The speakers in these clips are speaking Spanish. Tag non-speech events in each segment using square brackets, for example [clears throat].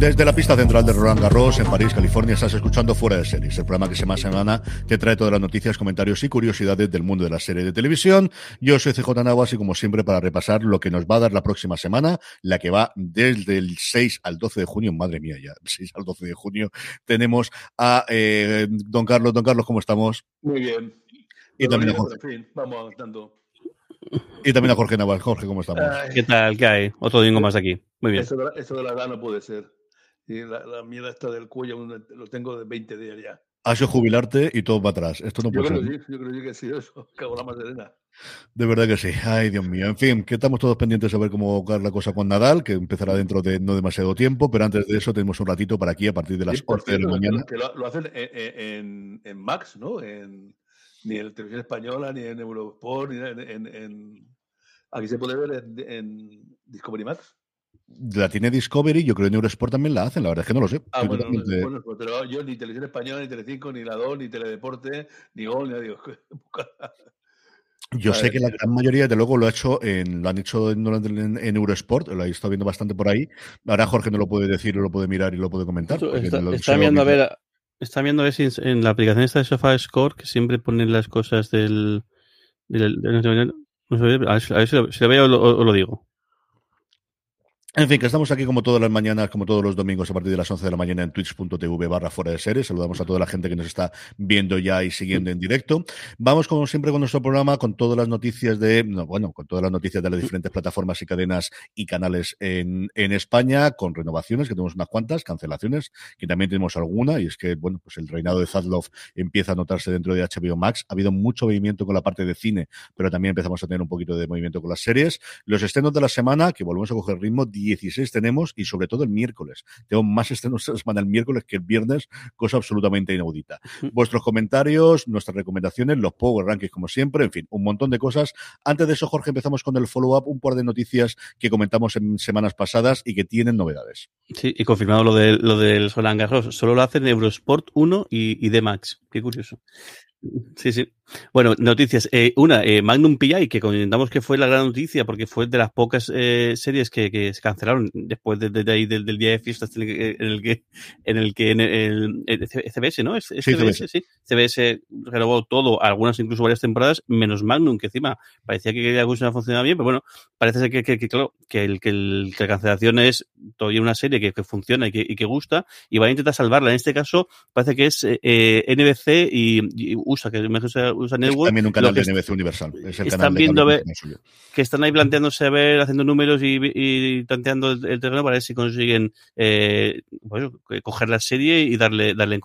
Desde la pista central de Roland Garros, en París, California, estás escuchando Fuera de Series, el programa que semana a semana te trae todas las noticias, comentarios y curiosidades del mundo de la serie de televisión. Yo soy CJ Navas y como siempre para repasar lo que nos va a dar la próxima semana, la que va desde el 6 al 12 de junio, madre mía ya, 6 al 12 de junio, tenemos a eh, don Carlos. Don Carlos, ¿cómo estamos? Muy bien. Y también, a bien, Jorge, fin, vamos dando. y también a Jorge Naval. Jorge, ¿cómo estamos? Ay, ¿Qué tal? ¿Qué hay? Otro domingo más aquí. Muy bien. eso, de la, eso de la edad no puede ser. Y la, la mierda esta del cuello lo tengo de 20 días ya. Has jubilarte y todo va atrás. Esto no Yo puede creo ser. que sí, yo creo que sí, [laughs] eso. Cago la más serena. De verdad que sí. Ay, Dios mío. En fin, que estamos todos pendientes de ver cómo va la cosa con Nadal, que empezará dentro de no demasiado tiempo, pero antes de eso tenemos un ratito para aquí a partir de las Sí, por 11 de la mañana. Que lo, lo hacen en, en- en Max, ¿no? En, ni en Televisión Española, ni en Eurosport, ni en. en- en- aquí se puede ver en, en Discovery Max. La tiene Discovery, yo creo que en Eurosport también la hacen, la verdad es que no lo sé. Ah, bueno, pues, pero yo ni Televisión Española, ni Telecinco, ni La 2, ni Teledeporte, ni Gol, ni digo, Yo sé que la gran mayoría, de luego, lo ha hecho en, lo han hecho en, en- en Eurosport, lo he estado viendo bastante por ahí. Ahora Jorge no lo puede decir, lo puede mirar y lo puede comentar. Está, lo- viendo a ver, está viendo a ver si en- la aplicación esta de Sofá Score, que siempre ponen las cosas del. del- del- no sé, no sé, a ver, si- a ver si, lo, si lo veo o lo, o lo digo. En fin, que estamos aquí como todas las mañanas, como todos los domingos a partir de las 11 de la mañana en twitch.tv barra fuera de series. Saludamos a toda la gente que nos está viendo ya y siguiendo en directo. Vamos como siempre con nuestro programa, con todas las noticias de, no, bueno, con todas las noticias de las diferentes plataformas y cadenas y canales en, en España, con renovaciones, que tenemos unas cuantas, cancelaciones, que también tenemos alguna, y es que, bueno, pues el reinado de Zadlov empieza a notarse dentro de HBO Max. Ha habido mucho movimiento con la parte de cine, pero también empezamos a tener un poquito de movimiento con las series. Los estrenos de la semana, que volvemos a coger ritmo, 16 tenemos y sobre todo el miércoles. Tengo más estrenos esta semana el miércoles que el viernes, cosa absolutamente inaudita. Vuestros comentarios, nuestras recomendaciones, los Power Rankings como siempre, en fin, un montón de cosas. Antes de eso, Jorge, empezamos con el follow-up, un par de noticias que comentamos en semanas pasadas y que tienen novedades. Sí, y confirmado lo, de, lo del. Solo lo hacen Eurosport 1 y, y D-Max. Qué curioso. Sí, sí. Bueno, noticias. Eh, una, eh, Magnum PI, que comentamos que fue la gran noticia porque fue de las pocas eh, series que, que se cancelaron después de, de ahí del, del día de fiestas en el que, en el que, en el, CBS, ¿no? Es, Sí, CBS, sí. CBS renovó todo, algunas incluso varias temporadas, menos Magnum, que encima parecía que la cosa funcionaba bien, pero bueno, parece ser que, claro, que, el, que, la cancelación es todavía una serie que, funciona y que, y que gusta y va a intentar salvarla. En este caso, parece que es eh, NBC y, y USA, que usa Network. Es también un canal de NBC Universal. Es el están canal viendo ver- que están ahí planteándose a ver, haciendo números y, y tanteando el, el terreno para ver si consiguen eh, bueno, coger la serie y darle, darle en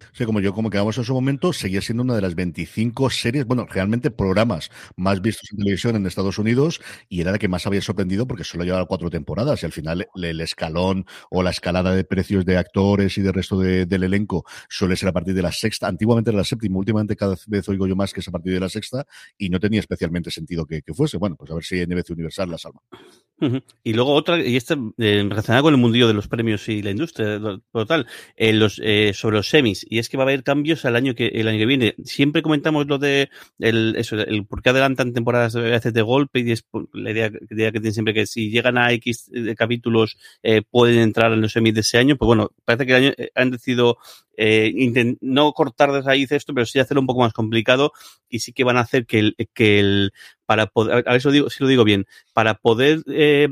continuación. Sí, como yo, como quedamos en su momento, seguía siendo una de las 25 series, bueno, realmente programas más vistos en televisión en Estados Unidos y era la que más había sorprendido porque solo llevaba cuatro temporadas y al final el, escalón o la escalada de precios de actores y del resto de, del elenco suele ser a partir de la sexta. Antiguamente era la séptima, últimamente cada vez oigo yo más que es a partir de la sexta y no tenía especialmente sentido que, fuese. Bueno, pues a ver si NBC Universal la salva. Y luego otra, y esta eh, relacionada con el mundillo de los premios y la industria total, eh, eh, sobre los semis, y es que va a haber cambios al año que el año que viene. Siempre comentamos lo de el, eso, el por qué adelantan temporadas de veces de golpe, y es la idea, la idea, que tienen siempre que si llegan a X eh, capítulos eh, pueden entrar en los semis de ese año, pues bueno, parece que el año, eh, han decidido eh, no cortar de raíz esto, pero sí hacerlo un poco más complicado y sí que van a hacer que el, que el para poder, a ver si lo digo, si lo digo bien, para poder eh,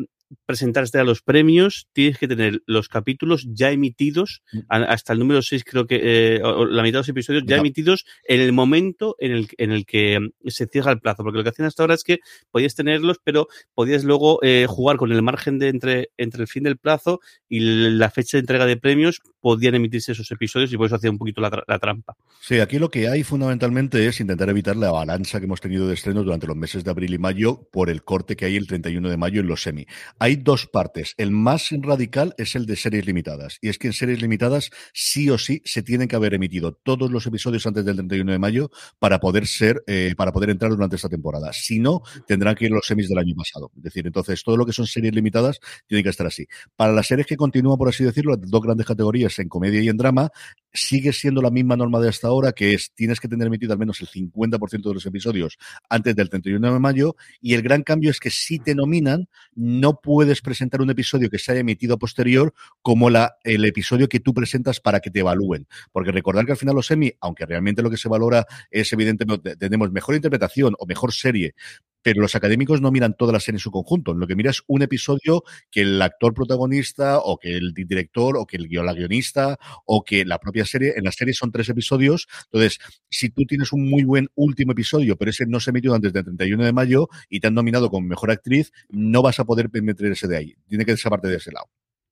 presentarte a los premios, tienes que tener los capítulos ya emitidos, Mm. hasta el número 6 creo que, eh, o- la mitad de los episodios ya No. emitidos en el momento en el, en el que mm, se cierra el plazo, porque lo que hacían hasta ahora es que podías tenerlos, pero podías luego eh, jugar con el margen de entre, entre el fin del plazo y la fecha de entrega de premios, podían emitirse esos episodios y por eso hacía un poquito la, tra- la trampa. Sí, aquí lo que hay fundamentalmente es intentar evitar la avalancha que hemos tenido de estrenos durante los meses de abril y mayo por el corte que hay el 31 de mayo en los semi. Hay dos partes. El más radical es el de series limitadas. Y es que en series limitadas sí o sí se tienen que haber emitido todos los episodios antes del 31 de mayo para poder ser, eh, para poder entrar durante esta temporada. Si no, tendrán que ir los semis del año pasado. Es decir, entonces todo lo que son series limitadas tiene que estar así. Para las series que continúan, por así decirlo, las dos grandes categorías en comedia y en drama, sigue siendo la misma norma de hasta ahora, que es tienes que tener emitido al menos el 50% de los episodios antes del 31 de mayo, y el gran cambio es que si te nominan, no puedes presentar un episodio que se haya emitido a posterior como la, el episodio que tú presentas para que te evalúen. Porque recordar que al final los semi, aunque realmente lo que se valora es evidentemente, tenemos mejor interpretación o mejor serie, pero los académicos no miran toda la serie en su conjunto. Lo que mira es un episodio que el actor protagonista o que el director o que el guionista o que la propia serie, en la serie son tres episodios. Entonces, si tú tienes un muy buen último episodio, pero ese no se emitió antes del 31 de mayo y te han nominado como mejor actriz, no vas a poder meter ese de ahí. Tiene que parte de ese lado.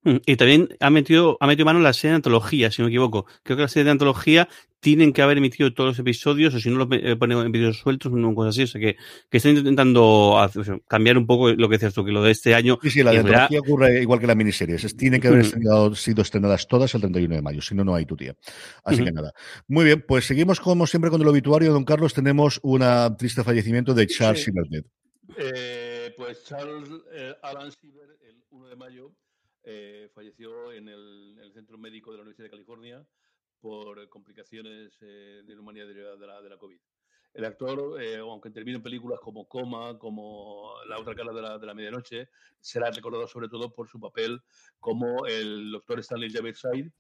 Mm, Y también ha metido, ha metido mano en la serie de antología, si no me equivoco. Creo que la serie de antología tienen que haber emitido todos los episodios, o si no los eh, ponen en vídeos sueltos, una cosa así. O sea que, que están intentando hacer- o sea, cambiar un poco lo que decías tú, que lo de este año. Sí, sí, la de antología ocurre igual que las miniseries. Es- Tienen que haber estrenado- sido estrenadas todas el 31 de mayo, si no, no hay tu tía. Así que nada. Muy bien, pues seguimos como siempre con el obituario, don Carlos. Tenemos un triste fallecimiento de Charles Sí. Silvernet. Eh, pues Charles eh, Alan Siever, el 1 de mayo, eh, falleció en el, el Centro Médico de la Universidad de California por complicaciones eh, de neumonía derivada de la, COVID. El actor, eh, aunque intervino en películas como Coma, como La otra cara de la, de la medianoche, será recordado sobre todo por su papel como el doctor Stanley Javerside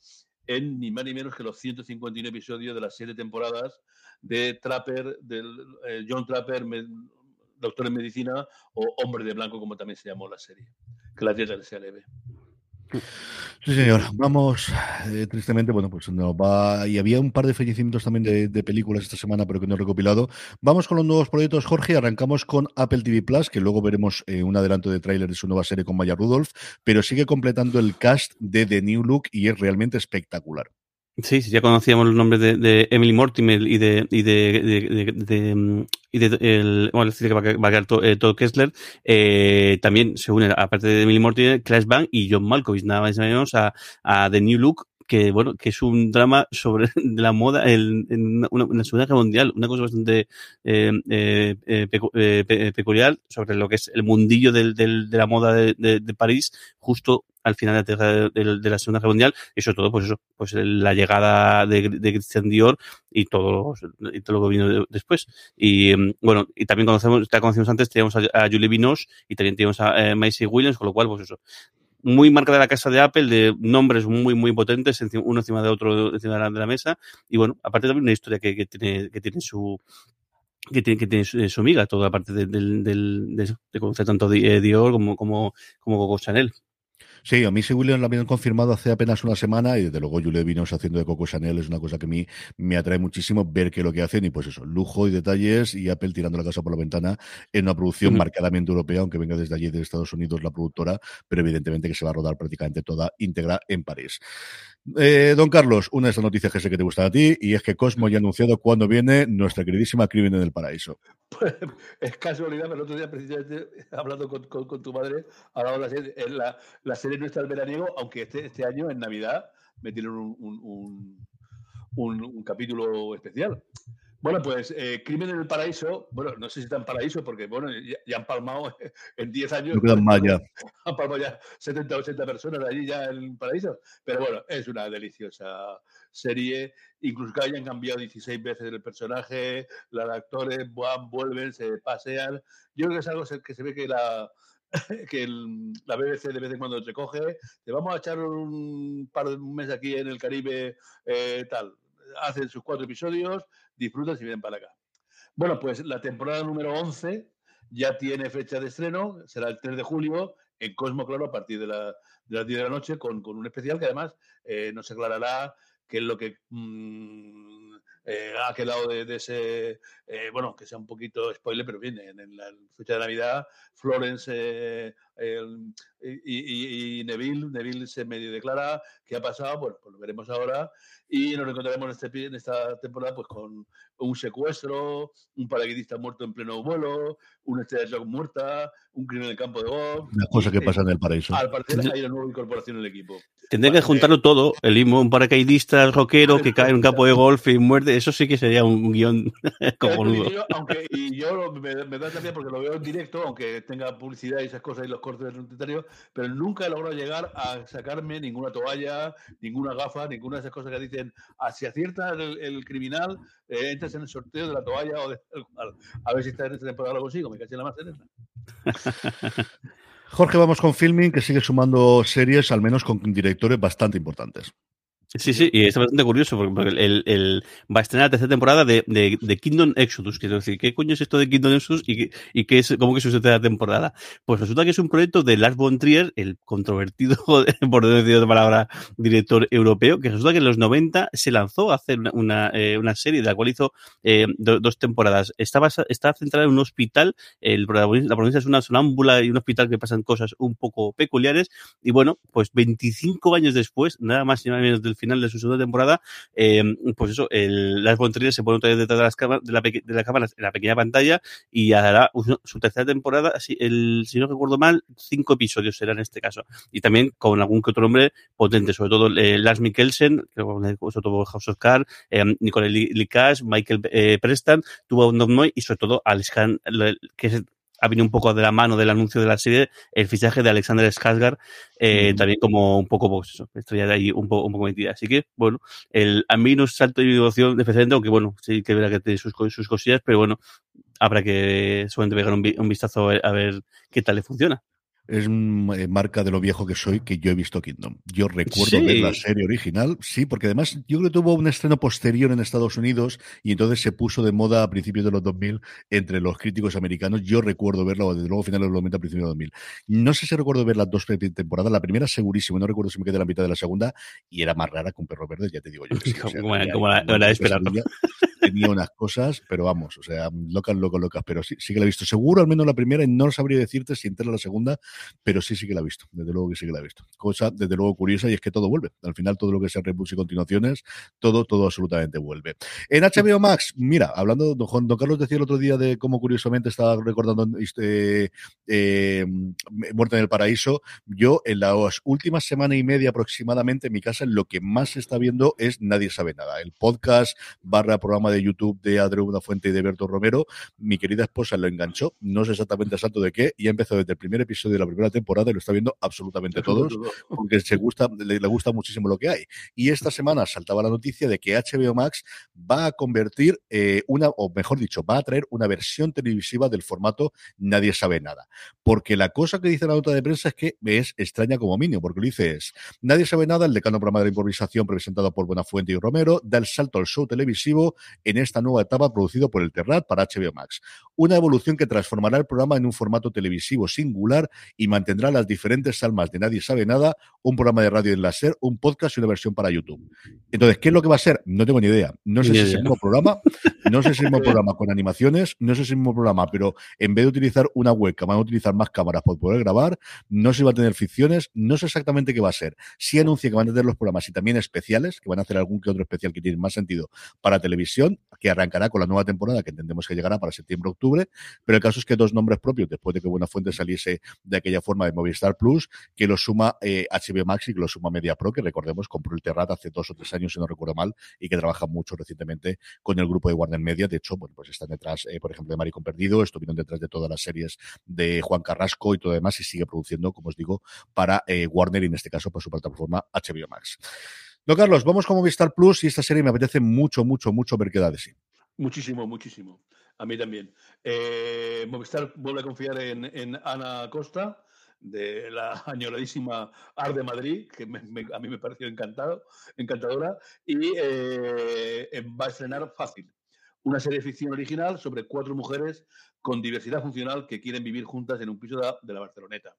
en ni más ni menos que los 151 episodios de las siete temporadas de Trapper, del eh, John Trapper, doctor en medicina, o Hombre de Blanco, como también se llamó la serie. Que la dieta le sea leve. Sí, señor. Vamos, eh, tristemente, bueno, pues nos va. Y había un par de fallecimientos también de, de películas esta semana, pero que no he recopilado. Vamos con los nuevos proyectos, Jorge. Arrancamos con Apple TV Plus, que luego veremos eh, un adelanto de tráiler de su nueva serie con Maya Rudolph, pero sigue completando el cast de The New Look y es realmente espectacular. Sí, sí, ya conocíamos los nombres de, de Emily Mortimer y de y de, de, mm, y de el bueno, decir que va, a- va a quedar to- eh, Todd Kessler, eh, también se une, aparte de Emily Mortimer, Clash Bang y John Malkovich, nada más y menos a, a The New Look, que bueno, que es un drama sobre [laughs] la moda en, en una, Segunda Guerra Mundial, una cosa bastante eh, eh, eh, pecu- pe- peculiar sobre lo que es el mundillo del, del, de la moda de, París, justo al final de la, de, la Segunda Guerra Mundial, y sobre todo, pues eso, pues la llegada de, Christian Dior y todo, y todo lo que vino de- después. Y mm, bueno, y también conocemos, ya conocimos antes, teníamos a, Julie Binoche y también teníamos a Macy Williams, con lo cual, pues eso, muy marca de la casa de Apple, de nombres muy, muy potentes, uno encima de otro encima de la, de la mesa, y bueno, aparte también una historia que, que tiene, que tiene su, que tiene, que tiene su, su miga, toda la parte de, del del- de, de conocer tanto eh, Dior como, como, como Coco Chanel. Sí, a mí sí Williams lo habían confirmado hace apenas una semana y desde luego Julie Vinos haciendo de Coco Chanel es una cosa que a mí me atrae muchísimo ver qué es lo que hacen y pues eso, lujo y detalles y Apple tirando la casa por la ventana en una producción marcadamente europea, aunque venga desde allí de Estados Unidos la productora, pero evidentemente que se va a rodar prácticamente toda íntegra en París. Eh, don Carlos, una de esas noticias que sé que te gustan a ti y es que Cosmo ya ha anunciado cuándo viene nuestra queridísima Crimen en el Paraíso. Pues, es casualidad, pero el otro día, precisamente, hablando con, tu madre, hablaba de la la, serie nuestra del veraniego, aunque este, este año, en Navidad, metieron un- un capítulo especial. Bueno, pues eh, Crimen en el Paraíso, bueno, no sé si está en Paraíso, porque bueno, ya, ya han palmado [laughs] en 10 años. No más ya. [laughs] Han palmado ya 70 o 80 personas allí ya en Paraíso. Pero bueno, es una deliciosa serie. Incluso que hayan cambiado 16 veces el personaje, los actores van, vuelven, se pasean. Yo creo que es algo que se ve que la, [laughs] que el- la BBC de vez en cuando recoge, te vamos a echar un par de un mes aquí en el Caribe, eh, tal. Hacen sus cuatro episodios, disfrutan y vienen para acá. Bueno, pues la temporada número 11 ya tiene fecha de estreno, será el 3 de julio en Cosmo Claro a partir de, la- de las 10 de la noche con, con un especial que además eh, nos aclarará qué es lo que mm, eh, ha quedado de, de ese, eh, bueno, que sea un poquito spoiler, pero bien, en, la fecha de Navidad, Florence eh, el- y, y- y Neville, Neville se medio declara qué ha pasado, bueno, pues lo veremos ahora y nos encontraremos en, este, en esta temporada pues con un secuestro, un paracaidista muerto en pleno vuelo, una estrella muerta, un crimen en el campo de golf. Las cosas que Eh, pasan en el paraíso. Al parecer hay una nueva incorporación en el equipo. Tendría que juntarlo todo, el mismo un paracaidista, el rockero que cae en un campo de golf y muerde, eso sí que sería un guion [laughs] cojonudo. Y yo, aunque, y yo me, me da también porque lo veo en directo, aunque tenga publicidad y esas cosas y los cortes del noticiario, pero nunca he logrado llegar a sacarme ninguna toalla, ninguna gafa, ninguna de esas cosas que dicen, ah, si acierta el, el criminal, eh, entras en el sorteo de la toalla o de A ver si esta en esta temporada lo consigo, me caché en la más. [laughs] Jorge, vamos con Filming, que sigue sumando series, al menos con directores bastante importantes. Sí, sí, y es bastante curioso porque el, el- va a estrenar la tercera temporada de, de, de Kingdom Exodus. Quiero decir, ¿qué coño es esto de Kingdom Exodus y, y qué es, cómo que es su tercera temporada? Pues resulta que es un proyecto de Lars von Trier, el controvertido, [laughs] por decir otra palabra, director europeo, que resulta que en los 90 se lanzó a hacer una, una, eh, una serie de la cual hizo eh, do- dos temporadas. Está, basa- está centrada en un hospital, el la protagonista es una sonámbula y un hospital que pasan cosas un poco peculiares. Y bueno, pues 25 años después, nada más y nada menos del final de su segunda temporada, eh, pues eso, el Lars von se pone otra detrás de, las cámaras, de, la, de la cámara en la pequeña pantalla y hará su tercera temporada, así, el, si no recuerdo mal, cinco episodios será en este caso. Y también con algún que otro hombre potente, sobre todo eh, Lars Mikkelsen, que sobre todo House of Cards, eh, Nicole Likas, Michael eh, Preston, tuvo un y sobre todo Alex Khan, que es ha venido un poco de la mano del anuncio de la serie, el fichaje de Alexander Skarsgård, eh, Mm. también como un poco, pues eso, estrella de ahí un poco, un poco metida. Así que, bueno, el, a mí no es salto de innovación de precedente, aunque bueno, sí que verá que tiene sus, sus cosillas, pero bueno, habrá que solamente pegar un, vi- un vistazo a ver, a ver qué tal le funciona. Es eh, marca de lo viejo que soy que yo he visto Kingdom. Yo recuerdo Sí. ver la serie original, sí, porque además yo creo que tuvo un estreno posterior en Estados Unidos y entonces se puso de moda a principios de los 2000 entre los críticos americanos. Yo recuerdo verla, o desde luego finales de los 90, a principios de los 2000. No sé si recuerdo ver las dos temporadas. La primera segurísimo, no recuerdo si me quedé la mitad de la segunda y era más rara que un perro verde, ya te digo yo. que sí, o sea, Como la- tenía como la- ahí un la de montón esperar, ¿no? pesadilla. Tenía unas cosas, pero vamos, o sea, locas, locas, locas. Pero sí, sí que la he visto. Seguro, al menos la primera, y no sabría decirte si entera la segunda, pero sí, sí que la he visto. Desde luego que sí que la he visto. Cosa, desde luego, curiosa, y es que todo vuelve. Al final, todo lo que sea reboots y continuaciones, todo, todo absolutamente vuelve. En HBO Max, mira, hablando, don, Juan- don Carlos decía el otro día de cómo curiosamente estaba recordando eh, Muerte en el Paraíso. Yo, en las últimas semana y media aproximadamente, en mi casa, lo que más se está viendo es Nadie sabe nada. El podcast barra programa de YouTube de Una Fuente y de Berto Romero. Mi querida esposa lo enganchó, no sé exactamente a salto de qué, y ha empezado desde el primer episodio de la primera temporada y lo está viendo absolutamente todos, [laughs] porque se gusta, le, le gusta muchísimo lo que hay. Y esta semana saltaba la noticia de que HBO Max va a convertir eh, una, o mejor dicho, va a traer una versión televisiva del formato Nadie sabe nada. Porque la cosa que dice la nota de prensa es que es extraña como mínimo, porque lo dice es, Nadie sabe nada, el decano programa de la improvisación presentado por Buenafuente y Romero, da el salto al show televisivo en esta nueva etapa producido por el Terrat para HBO Max. Una evolución que transformará el programa en un formato televisivo singular y mantendrá las diferentes almas de Nadie sabe nada, un programa de radio en la SER, un podcast y una versión para YouTube. Entonces, ¿qué es lo que va a ser? No tengo ni idea. No sé Ni si es el mismo programa, no sé si es el mismo [laughs] programa con animaciones, no sé si es el mismo programa, pero en vez de utilizar una webcam, van a utilizar más cámaras para poder grabar, no sé si va a tener ficciones, no sé exactamente qué va a ser. Sí anuncia que van a tener los programas y también especiales, que van a hacer algún que otro especial que tiene más sentido para televisión, que arrancará con la nueva temporada, que entendemos que llegará para septiembre-octubre, pero el caso es que dos nombres propios, después de que Buenafuente saliese de aquella forma de Movistar Plus, que lo suma eh, HBO Max y que lo suma Media Pro, que recordemos compró el Terrat hace dos o tres años, si no recuerdo mal, y que trabaja mucho recientemente con el grupo de Warner Media. De hecho, bueno, pues están detrás, eh, por ejemplo, de Maricón Perdido, estuvieron detrás de todas las series de Juan Carrasco y todo demás, y sigue produciendo, como os digo, para eh, Warner y en este caso para su plataforma HBO Max. No, Carlos, vamos con Movistar Plus y esta serie me apetece mucho, mucho, mucho ver qué da de sí. Muchísimo, muchísimo. A mí también. Eh, Movistar vuelve a confiar en, Ana Costa, de la [laughs] añoradísima Ar de Madrid, que me, a mí me pareció encantado, encantadora, y eh, va a estrenar Fácil, una serie de ficción original sobre cuatro mujeres con diversidad funcional que quieren vivir juntas en un piso de la Barceloneta.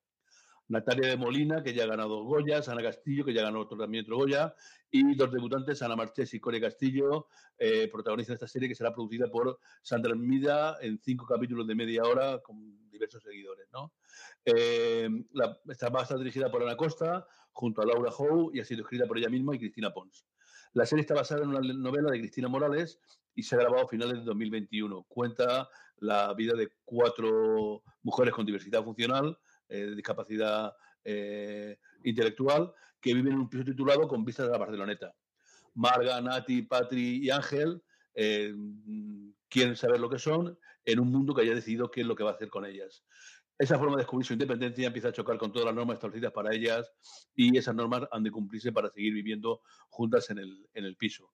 Natalia de Molina, que ya ha ganado Goya, Ana Castillo, que ya ganó otro, también otro Goya, y dos debutantes, Ana Marchés y Core Castillo, eh, protagonistas de esta serie que será producida por Sandra Mida en cinco capítulos de media hora con diversos seguidores. ¿no? Eh, la, esta va a estar dirigida por Ana Costa, junto a Laura Howe, y ha sido escrita por ella misma y Cristina Pons. La serie está basada en una novela de Cristina Morales y se ha grabado a finales de 2021. Cuenta la vida de cuatro mujeres con diversidad funcional, eh, de discapacidad eh, intelectual, que viven en un piso titulado con vistas a la Barceloneta. Marga, Nati, Patri y Ángel eh, quieren saber lo que son en un mundo que haya decidido qué es lo que va a hacer con ellas. Esa forma de descubrir su independencia empieza a chocar con todas las normas establecidas para ellas y esas normas han de cumplirse para seguir viviendo juntas en el, en el piso.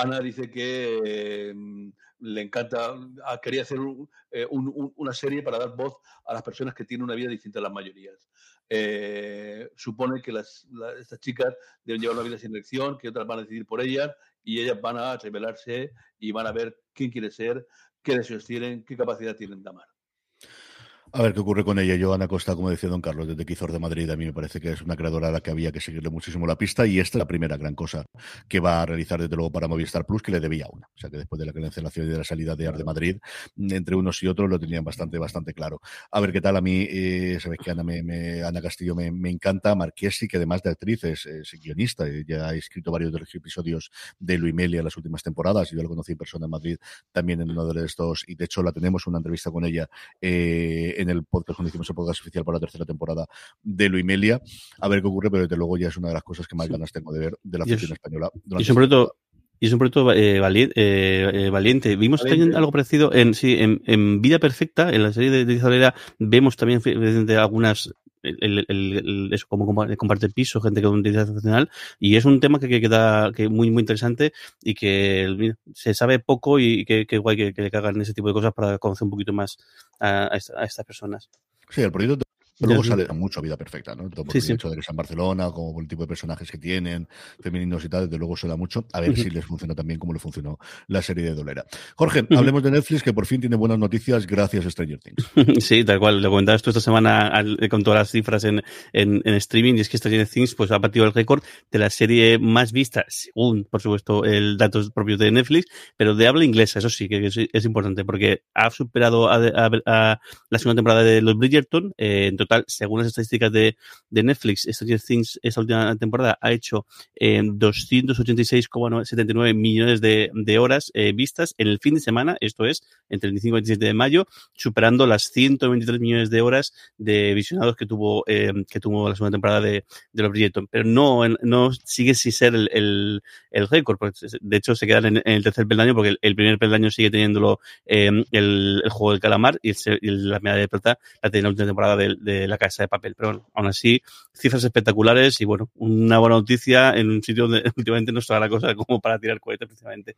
Ana dice que eh, le encanta, ah, quería hacer eh, un, una serie para dar voz a las personas que tienen una vida distinta a las mayorías. Eh, supone que las, estas chicas deben llevar una vida sin elección, que otras van a decidir por ellas y ellas van a revelarse y van a ver quién quiere ser, qué deseos tienen, qué capacidad tienen de amar. A ver qué ocurre con ella. Yo, Ana Costa, como decía Don Carlos, desde Quizor de Madrid, a mí me parece que es una creadora a la que había que seguirle muchísimo la pista y esta es la primera gran cosa que va a realizar desde luego para Movistar Plus, que le debía una. O sea que después de la cancelación y de la salida de Ar de Madrid, entre unos y otros lo tenían bastante, bastante claro. A ver qué tal a mí, eh, sabes que Ana, me, me, Ana Castillo me, me, encanta, Marquesi, que además de actriz es, es guionista, ya ha escrito varios de los episodios de Luimelia en las últimas temporadas, yo la conocí en persona en Madrid también en uno de estos, y de hecho la tenemos una entrevista con ella eh, en el podcast cuando hicimos el podcast oficial para la tercera temporada de Luimelia. A ver qué ocurre, pero desde luego ya es una de las cosas que más sí. ganas tengo de ver de la ficción española. Y es un proyecto, y es un proyecto eh, valiente, eh, valiente. Vimos valiente. también algo parecido en, sí, en, en, Vida Perfecta, en la serie de, de Isabela, vemos también de algunas el, el, eso, como comparte piso, gente con identidad nacional, y es un tema que, que queda que muy, muy interesante y que se sabe poco y que, que guay que, que, hagan ese tipo de cosas para conocer un poquito más a, a estas personas. Sí, el proyecto Luego sale mucho Vida Perfecta, ¿no? Todo por sí, el sí. hecho de que es en Barcelona, como por el tipo de personajes que tienen, femeninos y tal, desde luego se da mucho. A ver uh -huh. si les funciona también como le funcionó la serie de Dolera. Jorge, uh -huh. hablemos de Netflix, que por fin tiene buenas noticias gracias a Stranger Things. [laughs] Sí, tal cual. Lo comentabas tú esta semana al, con todas las cifras en, en, en, streaming, y es que Stranger Things pues, ha batido el récord de la serie más vista, según, por supuesto, el datos propios de Netflix, pero de habla inglesa, eso sí, que es, es importante, porque ha superado a, a, a, la segunda temporada de los Bridgerton, eh, en según las estadísticas de, de Netflix, Stranger esta última temporada, ha hecho eh, 286,79 millones de, de horas eh, vistas en el fin de semana, esto es, entre el 25 y el 27 de mayo, superando las 123 millones de horas de visionados que tuvo, eh, que tuvo la segunda temporada de, de los Bridgerton. Pero no, no sigue sin ser el, el, el récord, de hecho se quedan en, en, el tercer peldaño, porque el, el primer peldaño sigue teniéndolo eh, el, el, juego del calamar y, el, y la medalla de plata la tiene la última temporada de, de la casa de papel pero bueno, aún así, cifras espectaculares y bueno, una buena noticia en un sitio donde [laughs] últimamente no está la cosa como para tirar cohetes precisamente.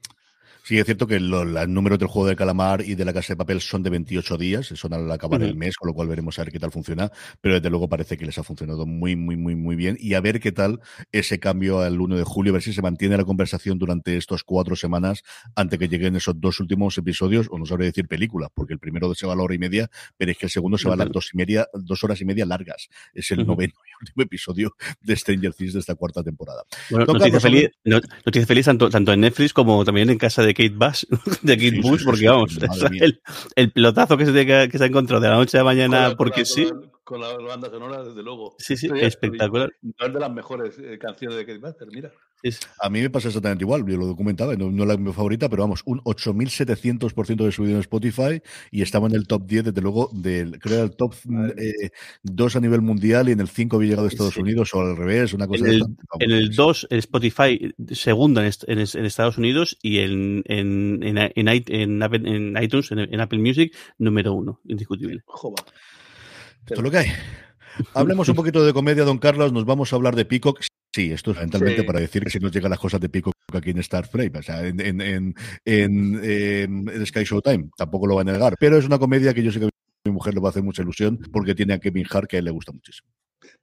Sí, es cierto que los números del juego de calamar y de la casa de papel son de 28 días, son al acabar uh -huh. el mes, con lo cual veremos a ver qué tal funciona, pero desde luego parece que les ha funcionado muy, muy, muy, muy bien y a ver qué tal ese cambio al 1 de julio, a ver si se mantiene la conversación durante estas cuatro semanas antes que lleguen esos dos últimos episodios, o no sabré decir película, porque el primero se va a la hora y media, pero es que el segundo se va a las dos y media, dos horas y media largas. Es el uh -huh. noveno y último episodio de Stranger Things de esta cuarta temporada. Bueno, noticia, feliz, noticia feliz tanto, tanto en Netflix como también en casa de Kate Bass, [laughs] de Kate sí, Bush, porque vamos, el, el, pelotazo que se, que, que se ha encontrado de la noche a la mañana, porque sí. con la banda sonora, desde luego. Sí, sí, espectacular. No es de las mejores eh, canciones de Kate Buster, mira. Es- A mí me pasa exactamente igual, yo lo documentaba, no, no la mi favorita, pero vamos, un 8700% de subido en Spotify y estaba en el top 10, desde luego, del, creo era el top 2 a nivel mundial y en el 5 había llegado a Estados Sí. Unidos o al revés, una cosa En el, en el es- 2, Spotify segunda en, est- en es- en Estados Unidos y en, en, en, en, iTunes, en, en Apple Music, número uno, indiscutible. Joba. Esto es lo que hay. Hablemos un poquito de comedia, don Carlos. Nos vamos a hablar de Peacock. Sí, esto es fundamentalmente Sí. para decir que si nos llegan las cosas de Peacock aquí en Star Flame, o sea, en, en, en, en, en- en Sky Showtime, tampoco lo va a negar. Pero es una comedia que yo sé que a mi mujer le va a hacer mucha ilusión porque tiene a Kevin Hart que a él le gusta muchísimo.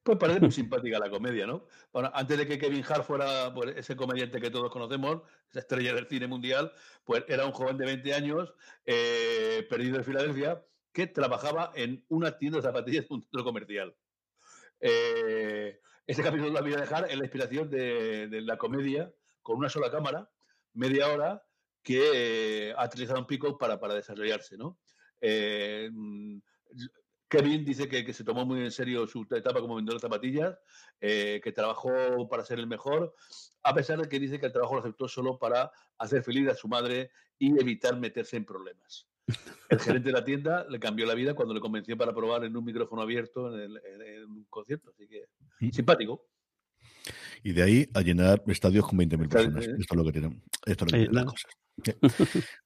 Pues parece muy simpática la comedia, ¿no? Bueno, antes de que Kevin Hart fuera pues, ese comediante que todos conocemos, esa estrella del cine mundial, pues era un joven de 20 años, eh, perdido en Filadelfia, que trabajaba en una tienda de zapatillas de un centro comercial. Eh, ese capítulo lo voy a dejar en la inspiración de, de la comedia, con una sola cámara, media hora, que eh, ha utilizado un pico para, para desarrollarse, ¿no? Eh, mm, Kevin dice que, que se tomó muy en serio su etapa como vendedor de zapatillas, eh, que trabajó para ser el mejor, a pesar de que dice que el trabajo lo aceptó solo para hacer feliz a su madre y evitar meterse en problemas. [laughs] El gerente de la tienda le cambió la vida cuando le convenció para probar en un micrófono abierto en, el- en- en un concierto. Así que simpático. Y de ahí a llenar estadios con 20.000 Está- personas. Esto es lo que tienen, esto es lo que tienen las cosas.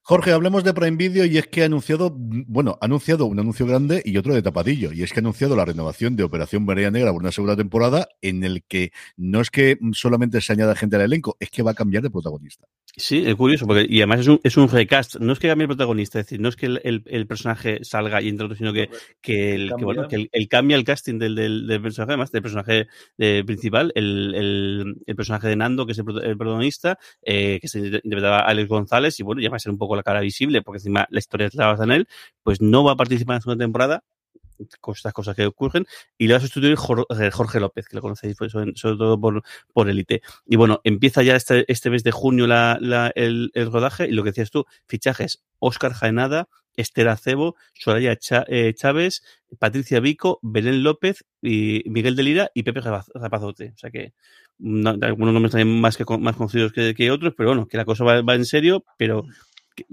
Jorge, hablemos de Prime Video y es que ha anunciado, bueno, ha anunciado un anuncio grande y otro de tapadillo, y es que ha anunciado la renovación de Operación María Negra por una segunda temporada en el que no es que solamente se añada gente al elenco, es que va a cambiar de protagonista. Sí, es curioso, porque y además es un, es un recast. No es que cambie el protagonista, es decir, no es que el, el- el personaje salga y entre otro, sino que, que, el, que, bueno, que el, el cambia el casting del, del, del personaje, además del personaje eh, principal, el, el, el personaje de Nando, que es el, prota- el protagonista, eh, que se interpretaba a Alex González, y bueno, ya va a ser un poco la cara visible, porque encima la historia está basada en él, pues no va a participar en la segunda temporada, estas cosas que ocurren, y le va a sustituir eh, Jorge López, que lo conocéis pues, sobre, todo por, por Elite. Y bueno, empieza ya este, este mes de junio la, la- el, el rodaje, y lo que decías tú, fichajes, Óscar Jaenada, Esther Acebo, Soraya eh, Chávez, Patricia Vico, Belén López, y Miguel de Lira y Pepe Rapazote. O sea que no- algunos nombres también más, que, más conocidos que, que otros, pero bueno, que la cosa va, va en serio, pero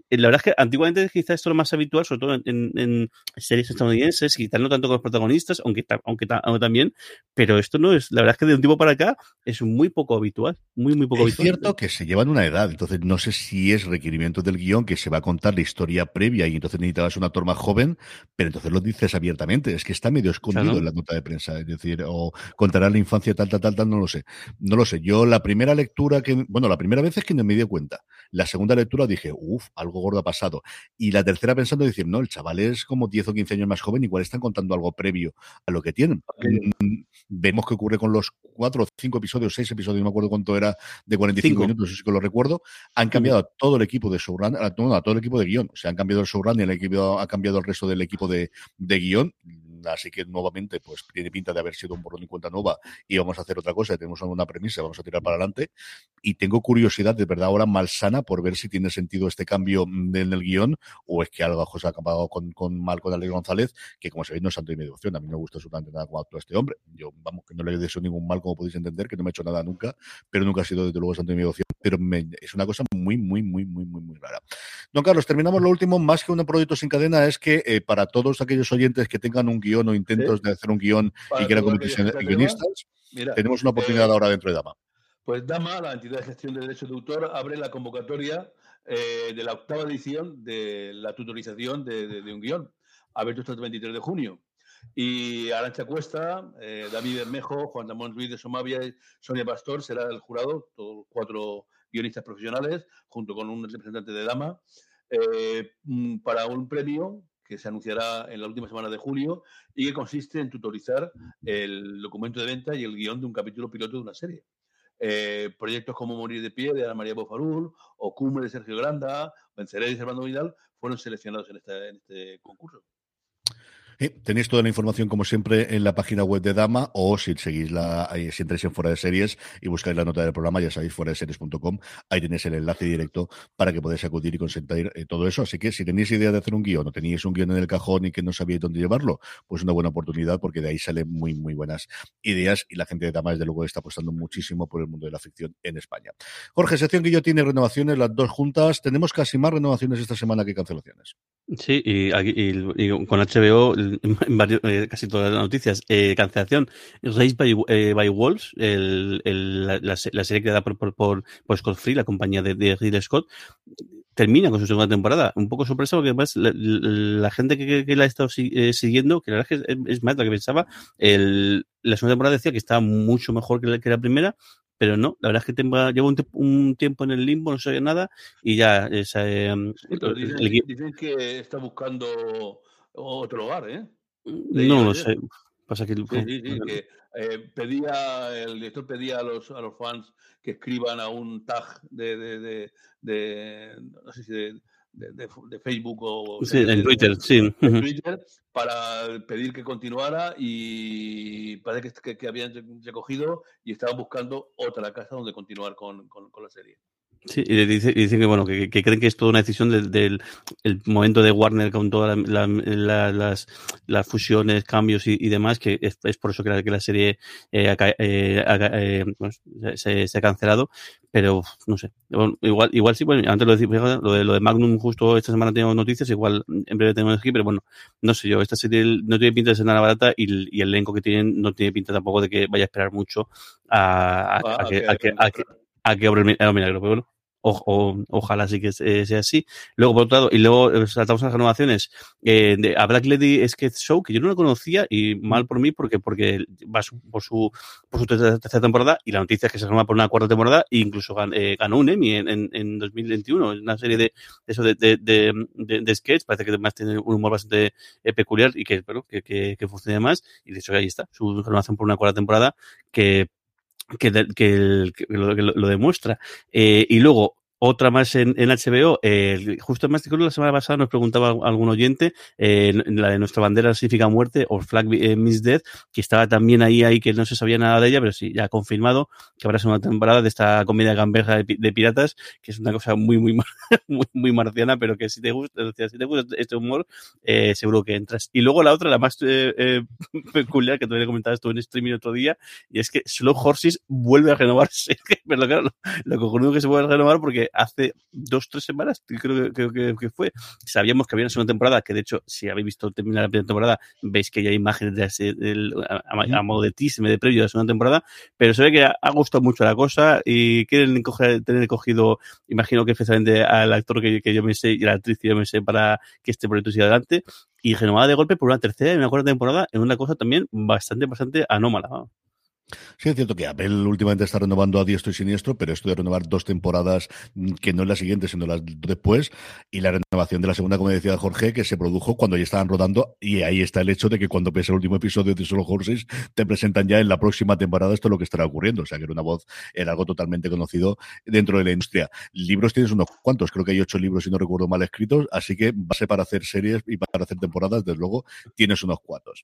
la verdad es que antiguamente quizás esto era más habitual, sobre todo en, series estadounidenses, quizás no tanto con los protagonistas, aunque, aunque, aunque también, pero esto no es, la verdad es que de un tiempo para acá es muy poco habitual, muy, muy poco Es habitual. cierto que se llevan una edad, entonces no sé si es requerimiento del guion que se va a contar la historia previa y entonces necesitabas un actor más joven, pero entonces lo dices abiertamente, es que está medio escondido Claro. en la nota de prensa, es decir, o contará la infancia tal, tal, tal, tal, no lo sé. No lo sé. Yo la primera lectura que, bueno, la primera vez es que no me di cuenta. La segunda lectura dije, uff, algo gordo ha pasado. Y la tercera pensando decir, no, el chaval es como 10 o 15 años más joven, igual están contando algo previo a lo que tienen. Mm, Vemos qué ocurre con los cuatro o cinco episodios, seis episodios, no me acuerdo cuánto era, de 45 Cinco. minutos, eso sí que lo recuerdo. Han cambiado a todo el equipo de showrun, a, no, a todo el equipo de guion. O sea, han cambiado el showrun y el equipo ha cambiado el resto del equipo de, de guion. Así que nuevamente, pues tiene pinta de haber sido un borrón y cuenta nueva y vamos a hacer otra cosa. Tenemos una premisa, vamos a tirar para adelante. Y tengo curiosidad, de verdad, ahora malsana por ver si tiene sentido este cambio mm, en el guion o es que algo se ha acabado con, con mal con Alex González, que como sabéis no es santo y medio opción. A mí no me gusta absolutamente nada cómo actúa este hombre. Yo, vamos, que no le deseo ningún mal, como podéis entender, que no me ha hecho nada nunca, pero nunca ha sido desde luego santo y medio opción. Pero me- es una cosa muy, muy, muy, muy, muy, muy rara. Don Carlos, terminamos lo último. Más que un proyecto sin cadena, es que eh, para todos aquellos oyentes que tengan un guion o intentos Sí. de hacer un guion Para y quieran convertirse en guionistas, Mira, tenemos una oportunidad eh, ahora dentro de Dama. Pues Dama, la entidad de gestión de derechos de autor, abre la convocatoria eh, de la octava edición de la tutorización de, de- de un guion, abierto hasta el 23 de junio. Y Arancha Cuesta, eh, David Bermejo, Juan Ramón Ruiz de Somavia y Sonia Pastor será el jurado, todos cuatro guionistas profesionales, junto con un representante de Dama, eh, mm, para un premio que se anunciará en la última semana de julio y que consiste en tutorizar el documento de venta y el guion de un capítulo piloto de una serie. Eh, proyectos como Morir de Pie de Ana María Bofarul o Cumbre de Sergio Granda, Venceré de Servando Vidal fueron seleccionados en este, en este concurso. Eh, tenéis toda la información, como siempre, en la página web de Dama o si seguís la, si entráis en Fuera de Series y buscáis la nota del programa, ya sabéis, fuera de series.com, ahí tenéis el enlace directo para que podáis acudir y consentir eh, todo eso. Así que si tenéis idea de hacer un guion o tenéis un guion en el cajón y que no sabíais dónde llevarlo, pues una buena oportunidad porque de ahí salen muy, muy buenas ideas y la gente de Dama, desde luego, está apostando muchísimo por el mundo de la ficción en España. Jorge, sección que yo tiene renovaciones, las dos juntas. Tenemos casi más renovaciones esta semana que cancelaciones. Sí, y, y con HBO [laughs] en varios, eh, casi todas las noticias. Eh, cancelación. Race by, eh, by Wolves, el, el, la, la, serie creada por, por, por, por, Scott Free, la compañía de, de Ridley Scott, termina con su segunda temporada. Un poco sorpresa porque además la, la gente que, que, la ha estado eh, siguiendo, que la verdad es que es, es más de lo que pensaba, el, la segunda temporada decía que estaba mucho mejor que la, que la primera, pero no, la verdad es que tengo, llevo un, un, tiempo en el limbo, no sé nada, y ya... Esa, eh, sí, dicen, el, dicen, que está buscando otro hogar, ¿eh? No lo sé. Pasa que, sí, sí, sí, que eh, pedía, el director pedía a los, a los fans que escriban a un tag de, de, de, de no sé si de, de, Facebook o sí, en Twitter, sí. Twitter para pedir que continuara y parece que, que, que habían recogido y estaban buscando otra casa donde continuar con, con, con la serie. Sí, y dicen, dicen que bueno, que, que, creen que es toda una decisión del, del el momento de Warner con todas la, la, las, las fusiones, cambios y, y demás, que es, es, por eso que la, que la serie eh, eh, eh, pues, se, se, ha cancelado, pero no sé, bueno, igual, igual sí, bueno, antes lo decía, lo de, lo de Magnum justo esta semana tengo noticias, igual en breve tengo aquí, pero bueno, no sé yo, esta serie no tiene pinta de ser nada barata y, y el elenco que tienen no tiene pinta tampoco de que vaya a esperar mucho a, a, a, a que, a, que, a, que, obre el milagro, pero bueno. O, o, ojalá sí que sea así. Luego, por otro lado, y luego saltamos a las renovaciones eh, de, a Black Lady Sketch Show, que yo no lo conocía y mal por mí porque, porque va su, por, su, por su tercera temporada y la noticia es que se renueva por una cuarta temporada e incluso gan, eh, ganó un Emmy en, en, en 2021. Es una serie de eso de, de, de, sketch, parece que además tiene un humor bastante eh, peculiar y que, bueno, que, que, que funciona más. Y de hecho ahí está, su renovación por una cuarta temporada que que, que, que, lo, lo, demuestra. Eh, y luego, otra más en, HBO, eh, justo más la semana pasada nos preguntaba algún oyente, eh, la de nuestra bandera significa muerte, o Flag eh, Means Death, que estaba también ahí, ahí, que no se sabía nada de ella, pero sí, ya ha confirmado que habrá una temporada de esta comedia gamberja de, de, piratas, que es una cosa muy, muy, [laughs] muy, marciana, pero que si te gusta, si te gusta este humor, eh, seguro que entras. Y luego la otra, la más eh, eh, [laughs] peculiar, que todavía comentabas tú en streaming otro día, y es que Slow Horses vuelve a renovarse. [laughs] pero claro, lo, lo cojonudo que se vuelve a renovar porque hace dos, tres semanas, creo, creo que, que, fue, sabíamos que había una segunda temporada, que de hecho, si habéis visto terminar la primera temporada, veis que ya hay imágenes de ese, el, a, a, modo de teaser, de previo de la segunda temporada, pero se ve que ha, ha gustado mucho la cosa y quieren coger, tener cogido, imagino que especialmente al actor que, que yo me sé y a la actriz que yo me sé para que este proyecto siga adelante, y renovada de golpe por una tercera y una cuarta temporada en una cosa también bastante, bastante anómala. ¿no? Sí, es cierto que Apple últimamente está renovando a diestro y siniestro, pero esto de renovar dos temporadas que no es la siguiente, sino las después, y la renovación de la segunda, como decía Jorge, que se produjo cuando ya estaban rodando, y ahí está el hecho de que cuando ves el último episodio de Solo Horses, te presentan ya en la próxima temporada esto es lo que estará ocurriendo. O sea, que era una voz, era algo totalmente conocido dentro de la industria. Libros tienes unos cuantos, creo que hay ocho libros, si no recuerdo mal, escritos, así que base para hacer series y para hacer temporadas, desde luego, tienes unos cuantos.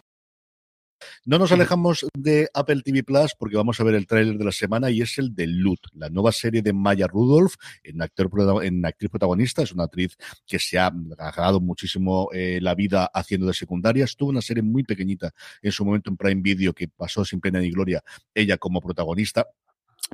No nos alejamos de Apple TV Plus porque vamos a ver el tráiler de la semana y es el de Loot, la nueva serie de Maya Rudolph en, actor, en actriz protagonista. Es una actriz que se ha ganado muchísimo eh, la vida haciendo de secundaria. Estuvo una serie muy pequeñita en su momento en Prime Video que pasó sin pena ni gloria ella como protagonista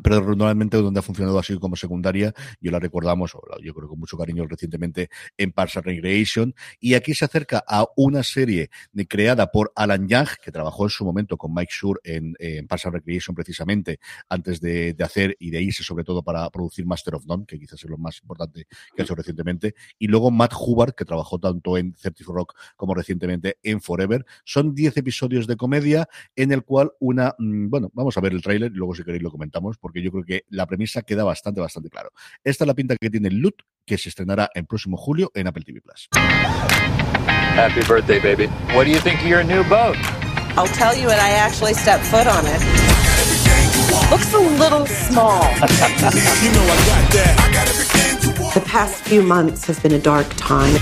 pero normalmente donde ha funcionado así como secundaria, yo la recordamos, yo creo con mucho cariño recientemente en Parks and Recreation, y aquí se acerca a una serie creada por Alan Young, que trabajó en su momento con Mike Shure en, en Recreation precisamente, antes de, hacer y de irse sobre todo para producir Master of None, que quizás es lo más importante que ha hecho recientemente, y luego Matt Hubbard, que trabajó tanto en Thirty Rock como recientemente en Forever. Son 10 episodios de comedia en el cual una, bueno, vamos a ver el tráiler luego si queréis lo comentamos, porque yo creo que la premisa queda bastante, bastante claro. Esta es la pinta que tiene Loot, que se estrenará en próximo julio en Apple TV Plus. Happy birthday, baby. What do you think of your new boat? I'll tell you when I actually step foot on it. Looks a little small. [laughs] The past few months has been a dark time.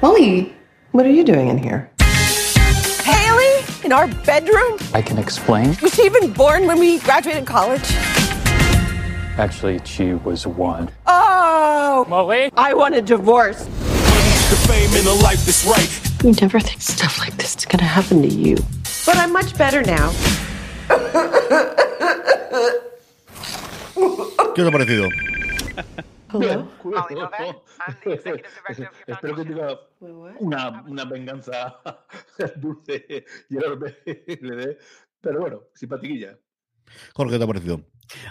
Molly, what are you doing in here? Haley, in our bedroom? I can explain. Was she even born when we graduated college? Actually, she was one. Oh! Molly? I want a divorce. You never think stuff like this is gonna happen to you. But I'm much better now. ¿Qué os ha parecido? Hello? Espero que tenga una, una venganza [laughs] dulce y enorme, [laughs] le dé, pero bueno, simpatiquilla. Jorge, ¿qué te ha parecido?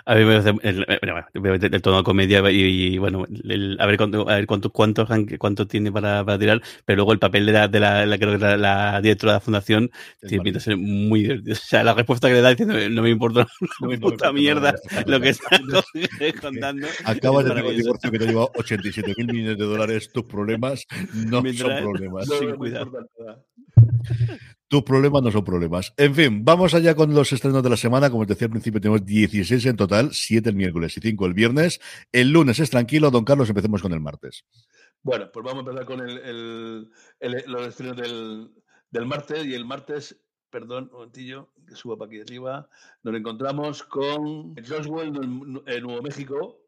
A mí me parece el, el tono de comedia y, y, bueno, el- a ver cuánto, a ver cuánto, cuánto, cuánto tiene para, para tirar, pero luego el papel de la, de la, la- directora de la fundación tiene pinta de ser muy divertido. O sea, la respuesta que le da diciendo no me importa [laughs] No me importa, mierda lo que está [laughs] contando. [laughs] Acabas de tener un divorcio que te ha llevado 87 mil millones de dólares. Tus problemas no Mientras- son problemas. No, cuidado. Tus problemas no son problemas. En fin, vamos allá con los estrenos de la semana. Como os decía al principio, tenemos 16 en total, 7 el miércoles y 5 el viernes. El lunes es tranquilo. Don Carlos, empecemos con el martes. Bueno, pues vamos a empezar con el, el- los estrenos del, del martes. Y el martes, perdón, un momentillo, que suba para aquí arriba, nos encontramos con Roswell, en en Nuevo México,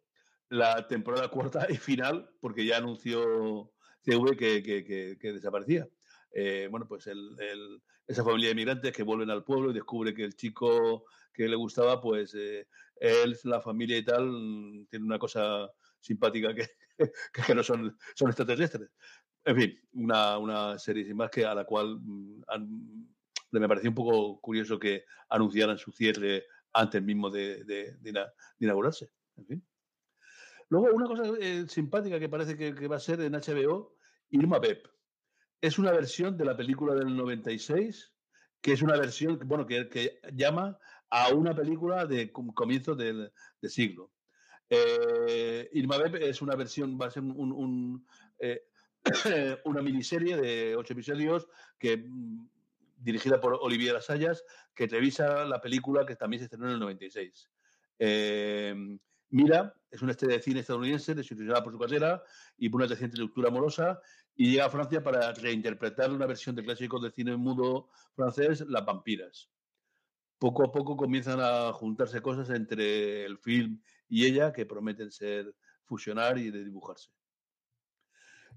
la temporada cuarta y final, porque ya anunció CV que- que desaparecía. Eh, bueno, pues el- esa familia de migrantes que vuelven al pueblo y descubre que el chico que le gustaba, pues eh, él, la familia y tal, mm, tiene una cosa simpática que, [laughs] que, no son, son extraterrestres. En fin, una, una serie sin más que a la cual mm, han- me pareció un poco curioso que anunciaran su cierre antes mismo de, de inaugurarse. En fin. Luego, una cosa eh, simpática que parece que, que va a ser en HBO, Irma Pep. Es una versión de la película del 96, que es una versión, bueno, que, llama a una película de com- comienzos del, siglo. Eh, Irma Pep es una versión, va a ser eh, [coughs] una miniserie de ocho episodios que mm, dirigida por Olivier Asayas, que revisa la película que también se estrenó en el 96. Eh, Mira es una estrella de cine estadounidense desilusionada por su carrera y por una reciente ruptura amorosa y llega a Francia para reinterpretar una versión de clásicos de cine mudo francés, Las vampiras. Poco a poco comienzan a juntarse cosas entre el film y ella que prometen ser fusionar y de dibujarse.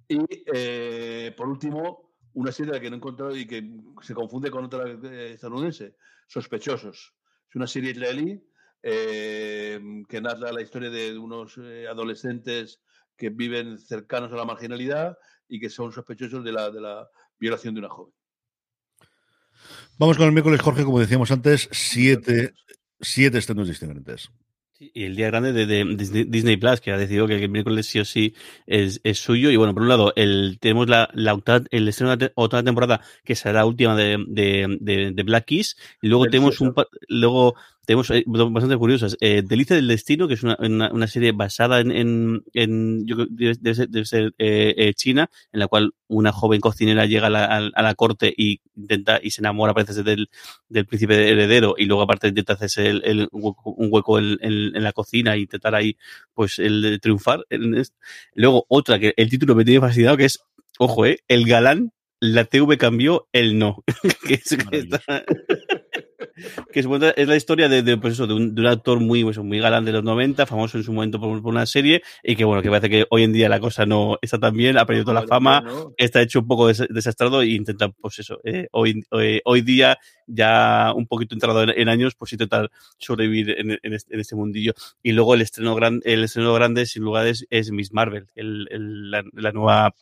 Y eh, por último, una serie que no he encontrado y que se confunde con otra eh, estadounidense, Sospechosos. Es una serie israelí eh, que narra la historia de unos eh, adolescentes que viven cercanos a la marginalidad y que son sospechosos de la, de la violación de una joven. Vamos con el miércoles, Jorge, como decíamos antes, siete, siete estrenos diferentes. Y el día grande de, de Disney, Disney Plus, que ha decidido que el miércoles sí o sí es, es suyo. Y bueno, por un lado, el, tenemos la, la octava- el estreno de la octava temporada, que será la última de, de, de, de Black Keys. Y luego tenemos un luego tenemos eh, bastante curiosas. Eh, Delicia del Destino, que es una, una, una serie basada en, en, en yo debe, debe ser, debe ser, eh, eh, China, en la cual una joven cocinera llega a la, a, la corte y intenta y se enamora, parece ser, del, del príncipe heredero y luego aparte intenta hacerse el, el un hueco en, en- la cocina e intentar ahí pues el triunfar. Luego otra que el título me tiene fascinado que es, ojo, eh, el galán, la TV cambió, el no. [laughs] que es, que está- que es, la historia de, de, pues eso, de, un, de un actor muy, pues, muy galán de los 90, famoso en su momento por, por una serie, y que bueno, que parece que hoy en día la cosa no está tan bien, ha perdido toda la fama, está hecho un poco des- desastrado e intenta, pues eso, eh, hoy, hoy, hoy día, ya un poquito entrado en, en años, pues intentar sobrevivir en, en este, en este mundillo. Y luego el estreno, gran, el estreno grande, sin lugar, es, es Miss Marvel, el, el- la, la nueva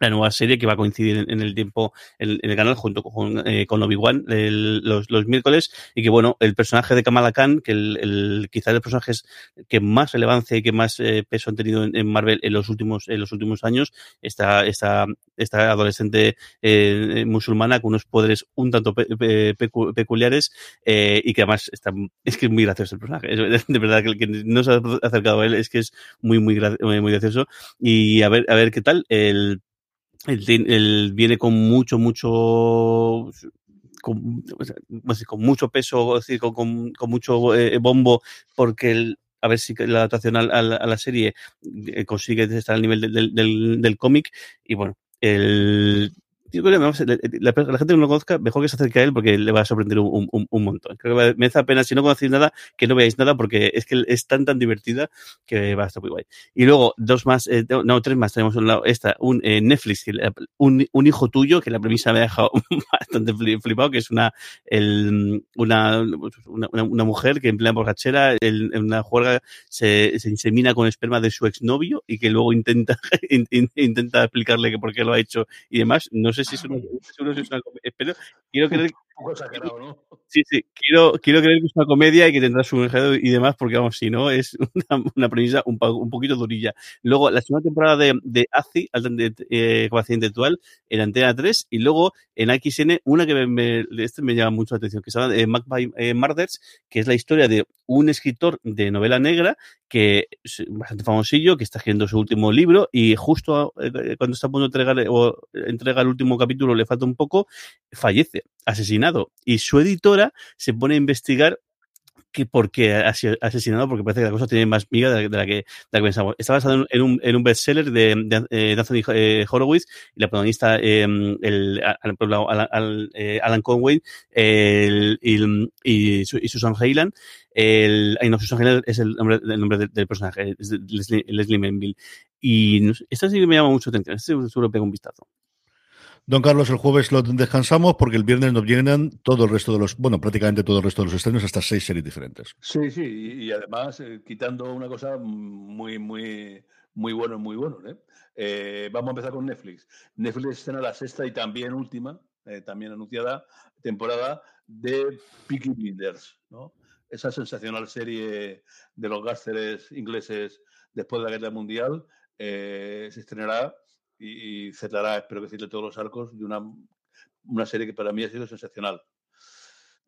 la nueva serie que va a coincidir en, el tiempo en, el canal junto con, eh, con Obi-Wan los, los, miércoles y que bueno, el personaje de Kamala Khan, que el, el quizás el personaje es que más relevancia y que más eh, peso han tenido en, Marvel en los últimos en los últimos años, esta, esta, esta adolescente eh, musulmana con unos poderes un tanto pe, pe, pecu, peculiares eh, y que además está, es que es muy gracioso el personaje, [laughs] de verdad que el que no se ha acercado a él es que es muy muy, muy gracioso y a ver a ver qué tal el él, viene con mucho, mucho, con, mucho peso, decir, con, con, mucho eh, bombo, porque el, a ver si la adaptación a, a, la serie eh, consigue estar al nivel del, del cómic. Y bueno, el, la, la, gente que no lo conozca, mejor que se acerque a él porque le va a sorprender un, un, un montón. Creo que me hace pena, si no conocéis nada, que no veáis nada porque es que es tan, tan divertida que va a estar muy guay. Y luego, dos más, eh, no, tres más, tenemos un lado, esta, un eh, Netflix, un, un hijo tuyo, que la premisa me ha dejado [laughs] bastante flipado, que es una, el, una, una, mujer que en plena borrachera, el, en una juerga, se, se insemina con esperma de su exnovio y que luego intenta, [laughs] in, in, intenta explicarle que por qué lo ha hecho y demás. No si es una, seguro si es una pero quiero creer [laughs] Sí, sí, quiero, quiero creer que es una comedia y que tendrá su enredo y demás, porque vamos, si no, es [laughs] una, premisa un, poquito durilla. Luego, la segunda temporada de, de ACI, eh, capacidad intelectual, en Antena 3, y luego en XN, una que me, este me llama mucho la atención, que se llama eh, Mac eh, Murders, que es la historia de un escritor de novela negra que es bastante famosillo, que está haciendo su último libro y justo eh, cuando está a punto de entregar o entrega el último capítulo, le falta un poco, fallece, asesinado. Y su editora se pone a investigar que por qué ha sido asesinado, porque parece que la cosa tiene más miga de, la, que, la pensamos. Está basado en un, en un bestseller de, de, de Anthony eh, Horowitz y la protagonista, eh, el, Alan, eh, Conway el, y, Susan Hayland. El, no, Susan es el nombre, nombre del, personaje, es Leslie, Leslie. Y no, esta sí que me llama mucho atención, este seguro pega un vistazo. Don Carlos, el jueves lo descansamos porque el viernes nos llenan todo el resto de los, bueno, prácticamente todo el resto de los estrenos, hasta seis series diferentes. Sí, sí, y, y además eh, quitando una cosa muy, muy, muy bueno, muy bueno. ¿eh? Eh, vamos a empezar con Netflix. Netflix estrena la sexta y también última, eh, también anunciada, temporada de Peaky Blinders, ¿no? Esa sensacional serie de los gásteres ingleses después de la Guerra Mundial se estrenará y, y cerrará, espero decirle, todos los arcos de una, una serie que para mí ha sido sensacional.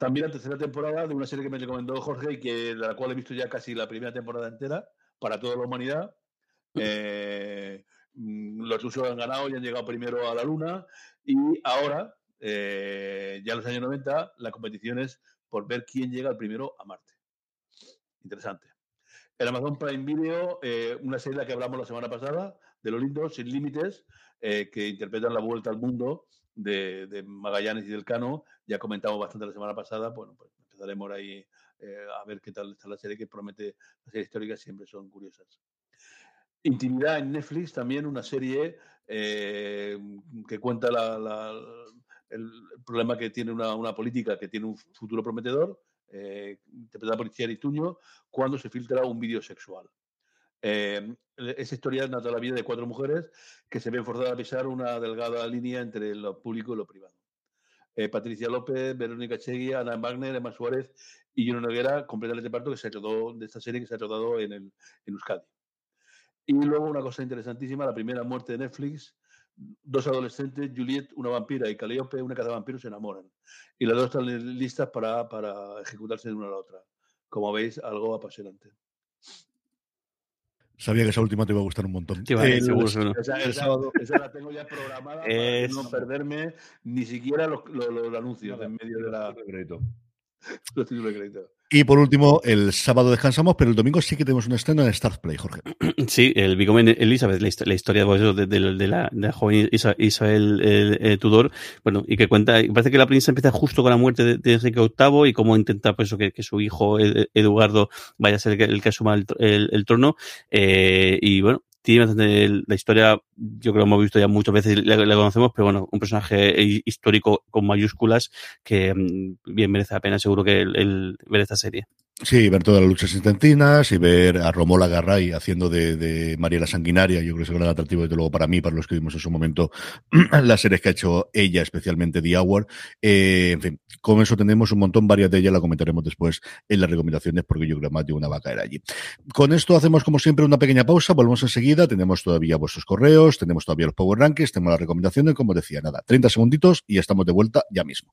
También la tercera temporada de una serie que me recomendó Jorge y que de la cual he visto ya casi la primera temporada entera para toda la humanidad. Eh, los rusos han ganado y han llegado primero a la Luna y ahora, eh, ya en los años 90, la competición es por ver quién llega el primero a Marte. Interesante. En Amazon Prime Video, eh, una serie de la que hablamos la semana pasada, de lo lindo, sin límites, eh, que interpretan la vuelta al mundo de, Magallanes y del Cano. Ya comentamos bastante la semana pasada. Bueno, pues empezaremos ahí eh, a ver qué tal está la serie, que promete, las series históricas siempre son curiosas. Intimidad en Netflix, también una serie eh, que cuenta el problema que tiene una, una, política que tiene un futuro prometedor, interpretada por Thierry Tuño, cuando se filtra un vídeo sexual. Eh, esa historia narra la vida de cuatro mujeres que se ven forzadas a pisar una delgada línea entre lo público y lo privado. Eh, Patricia López, Verónica Chegui, Ana Wagner, Emma Suárez y Juno Noguera completan el reparto que se de esta serie que se ha rodado en, el, en Euskadi. Y luego una cosa interesantísima, la primera muerte de Netflix, dos adolescentes, Juliet, una vampira, y Calliope, una cazavampiros, se enamoran. Y las dos están listas para, para ejecutarse de una a la otra. Como veis, algo apasionante. Sabía que esa última te iba a gustar un montón. Sí, vale, el, seguro, seguro. Esa, esa, [laughs] esa, la tengo ya programada para no perderme ni siquiera los, los, los anuncios no, en medio de la... Los títulos de crédito. Y por último, el sábado descansamos, pero el domingo sí que tenemos un estreno en Start Play, Jorge. [clears throat] Sí, el Bigomen Elizabeth, la, historia pues, de, de, de, la, de, la, joven Isabel eh, eh, Tudor, bueno, y que cuenta, parece que la princesa empieza justo con la muerte de, de Enrique VIII y cómo intenta pues, que, que su hijo Eduardo vaya a ser el, el que asuma el, el, el trono. Eh, y bueno, tiene la historia, yo creo que hemos visto ya muchas veces, la, la, conocemos, pero bueno, un personaje histórico con mayúsculas que mm, bien merece la pena, seguro que el ver esta serie. Sí, ver todas las luchas intestinas y ver a Romola Garray haciendo de, de María la Sanguinaria, yo creo que es un gran atractivo, desde luego, para mí, para los que vimos en su momento [clears throat] las series que ha hecho ella, especialmente The Hour. Eh, en fin, con eso tenemos un montón, varias de ellas la comentaremos después en las recomendaciones, porque yo creo que más de una va a caer allí. Con esto hacemos, como siempre, una pequeña pausa, volvemos enseguida, tenemos todavía vuestros correos, tenemos todavía los Power Rankings, tenemos las recomendaciones, como decía, nada, 30 segunditos y estamos de vuelta ya mismo.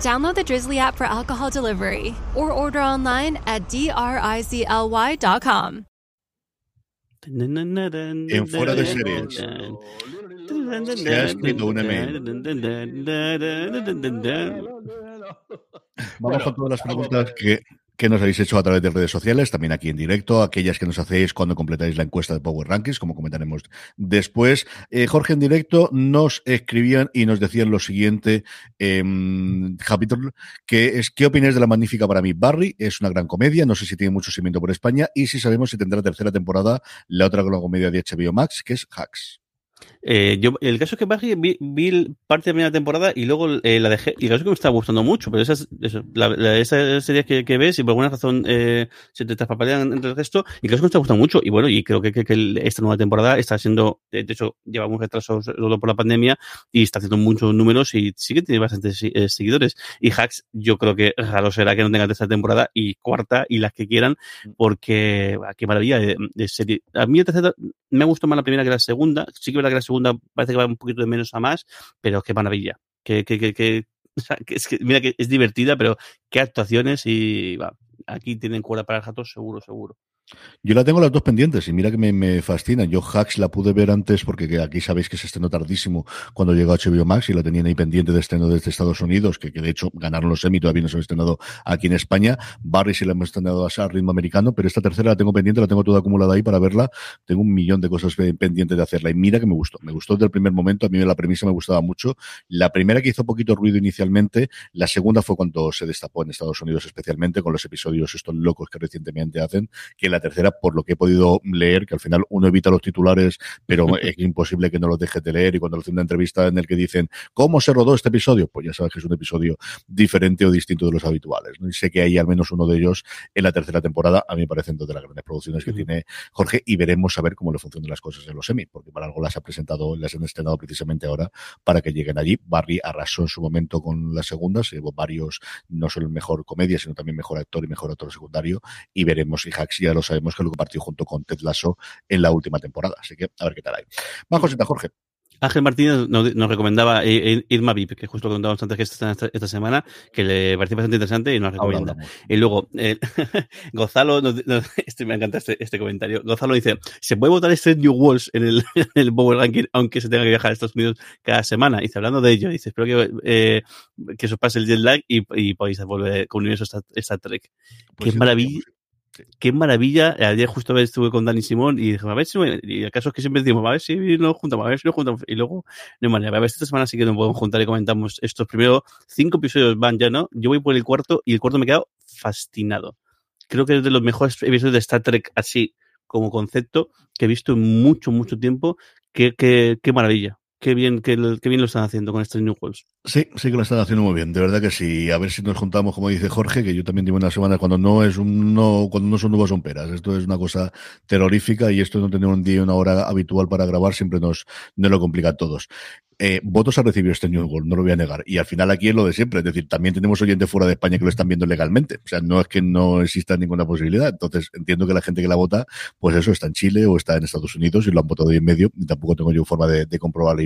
Download the Drizzly app for alcohol delivery or order online at drizly.com. En fuera de series. Se ha escrito un email. Vamos con todas las preguntas que, que nos habéis hecho a través de redes sociales, también aquí en directo, aquellas que nos hacéis cuando completáis la encuesta de Power Rankings, como comentaremos después. Eh, Jorge en directo nos escribían y nos decían lo siguiente, eh, capítulo, que es, ¿qué opináis de la magnífica para mí? Barry es una gran comedia, no sé si tiene mucho seguimiento por España y si sabemos si tendrá tercera temporada la otra gran comedia de HBO Max, que es Hacks. Eh, yo, el caso es que Barry vi, vi parte de la primera temporada y luego eh, la dejé. Y el caso es que me está gustando mucho, pero esas, eso, la, la, esas series que, que, ves y por alguna razón eh, se te traspapalean entre el resto, y el caso es que me está gustando mucho. Y bueno, y creo que, que, que esta nueva temporada está siendo, de hecho, lleva un retraso todo por la pandemia y está haciendo muchos números y sí que tiene bastantes eh, seguidores. Y Hacks, yo creo que raro será que no tenga tercera temporada y cuarta y las que quieran, porque qué maravilla de, de serie. A mí la tercera me gustó más la primera que la segunda. Sí que que la segunda parece que va un poquito de menos a más, pero qué maravilla. Que, que, que, que, [laughs] o sea, que es que, mira que es divertida, pero qué actuaciones y va, aquí tienen cuerda para el jato, seguro, seguro. Yo la tengo las dos pendientes y mira que me, fascina. Yo Hacks la pude ver antes porque aquí sabéis que se estrenó tardísimo cuando llegó a HBO Max y la tenían ahí pendiente de estreno desde Estados Unidos, que, que de hecho ganaron los Emmy, todavía no se han estrenado aquí en España. Barry sí la hemos estrenado a ritmo americano, pero esta tercera la tengo pendiente, la tengo toda acumulada ahí para verla. Tengo un millón de cosas pendientes de hacerla y mira que me gustó. Me gustó desde el primer momento, a mí la premisa me gustaba mucho. La primera que hizo poquito ruido inicialmente, la segunda fue cuando se destapó en Estados Unidos especialmente con los episodios estos locos que recientemente hacen, que la tercera, por lo que he podido leer, que al final uno evita los titulares, pero [laughs] es imposible que no los dejes de leer. Y cuando hacen una entrevista en el que dicen, ¿cómo se rodó este episodio? Pues ya sabes que es un episodio diferente o distinto de los habituales. ¿no? Y sé que hay al menos uno de ellos en la tercera temporada. A mí me parecen dos de las grandes producciones que uh -huh. tiene Jorge y veremos a ver cómo le funcionan las cosas en los semi, porque para algo las ha presentado, las han estrenado precisamente ahora para que lleguen allí. Barry arrasó en su momento con las segundas, llevó varios, no solo el mejor comedia, sino también mejor actor y mejor actor secundario. Y veremos si Hacks ya lo sabemos que lo compartió junto con Ted Lasso en la última temporada. Así que a ver qué tal hay. Más cosita, Jorge. Ángel Martínez nos, nos recomendaba Irma VIP, que justo contábamos antes que esta, semana, que le parecía bastante interesante y nos recomienda. Y luego, eh, [laughs] Gonzalo, nos, nos, [laughs] este, me encanta este, este, comentario. Gonzalo dice: ¿Se puede votar este New Walls en el, [laughs] en el Power Ranking, aunque se tenga que viajar a Estados Unidos cada semana? Dice, hablando de ello, dice: Espero que, eh, que os pase el jet lag y, y podáis volver con universo Star Trek. Pues Qué maravilla. Qué maravilla. Ayer justo estuve con Dani Simón y dije, a ver si, y el caso es que siempre decimos, a ver si nos juntamos, a ver si nos juntamos. Y luego, no manera, a ver si esta semana sí que nos podemos juntar y comentamos estos primeros cinco episodios van ya, ¿no? Yo voy por el cuarto y el cuarto me he quedado fascinado. Creo que es de los mejores episodios de Star Trek así como concepto que he visto en mucho, mucho tiempo. Qué, qué, qué maravilla qué bien, qué, bien lo están haciendo con estos New Worlds. Sí, sí que lo están haciendo muy bien, de verdad que sí. A ver si nos juntamos, como dice Jorge, que yo también digo una semana cuando no es un no, cuando no son nubes son peras. Esto es una cosa terrorífica y esto no tener un día y una hora habitual para grabar siempre nos, nos lo complica a todos. eh, votos ha recibido este New World, no lo voy a negar. Y al final aquí es lo de siempre, es decir, también tenemos oyentes fuera de España que lo están viendo legalmente. O sea, no es que no exista ninguna posibilidad. Entonces, entiendo que la gente que la vota, pues eso, está en Chile o está en Estados Unidos y lo han votado ahí en medio. Y tampoco tengo yo forma de, de comprobar la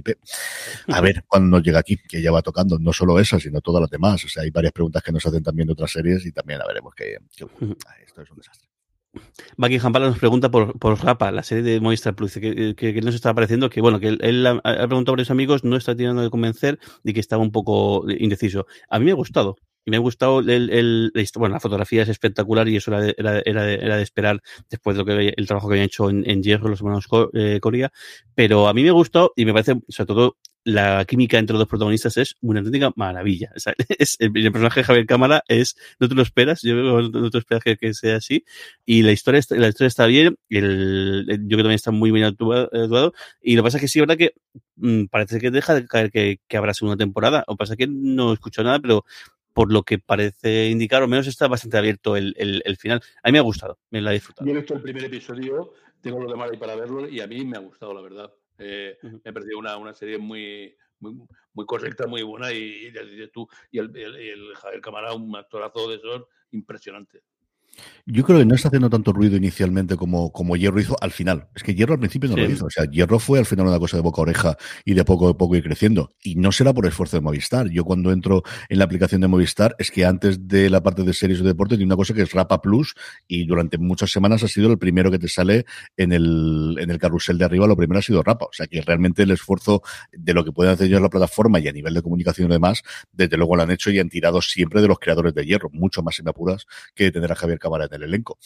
A ver [laughs] cuando nos llega aquí, que ya va tocando, no solo esa, sino todas las demás. O sea, hay varias preguntas que nos hacen también de otras series y también a veremos que, que esto es un desastre. Buckingham Palace nos pregunta por, por Rapa, la serie de Movistar Plus, que, que, que nos está pareciendo que, bueno, que él, él ha, ha, preguntado a varios amigos, no está tirando de convencer y que estaba un poco indeciso. A mí me ha gustado. Me ha gustado el, el, bueno, la fotografía es espectacular y eso era de, era, era, de, era de esperar después de lo que el trabajo que habían hecho en, en Hierro los hermanos eh, Corea. Pero a mí me ha gustado y me parece, sobre todo, la química entre los dos protagonistas es una auténtica maravilla. [laughs] Es, el, el, personaje de Javier Cámara es, no te lo esperas, yo no te esperas que, sea así. Y la historia, la historia está bien, el, yo creo que también está muy bien actuado. Y lo que pasa es que sí, verdad que mmm, parece que deja de caer que, que habrá segunda temporada. O pasa que no he escuchado nada, pero por lo que parece indicar, o menos está bastante abierto el, el, el, final. A mí me ha gustado, me la he disfrutado. Yo he visto el primer episodio, tengo lo demás ahí para verlo y a mí me ha gustado, la verdad. Eh, uh -huh. Me ha parecido una, una serie muy, muy, muy, correcta, muy buena y, y, tú, y el, el, el Javier Camará, un actorazo de esos impresionante. Yo creo que no está haciendo tanto ruido inicialmente como, como Hierro hizo al final. Es que Hierro al principio no sí. lo hizo. O sea, Hierro fue al final una cosa de boca a oreja y de poco a poco ir creciendo. Y no será por esfuerzo de Movistar. Yo cuando entro en la aplicación de Movistar es que antes de la parte de series o deporte tiene una cosa que es Rapa Plus y durante muchas semanas ha sido el primero que te sale en el, en el carrusel de arriba. Lo primero ha sido Rapa. O sea, que realmente el esfuerzo de lo que pueden hacer ellos en la plataforma y a nivel de comunicación y demás, desde luego lo han hecho y han tirado siempre de los creadores de Hierro. Mucho más, me apuras, que tener a Javier Cámara en el elenco.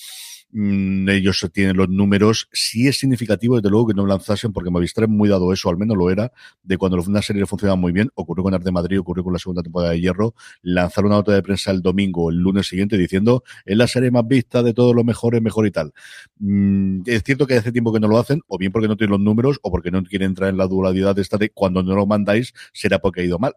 Mm, ellos tienen los números. Sí es significativo, desde luego, que no lanzasen, porque Movistar muy dado eso, al menos lo era, de cuando una serie funcionaba muy bien. Ocurrió con Arte Madrid, ocurrió con la segunda temporada de Hierro. Lanzaron una nota de prensa el domingo, el lunes siguiente, diciendo es la serie más vista de todos los mejores, mejor y tal. Mm, es cierto que hace tiempo que no lo hacen, o bien porque no tienen los números, o porque no quieren entrar en la dualidad de esta de cuando no lo mandáis, será porque ha ido mal.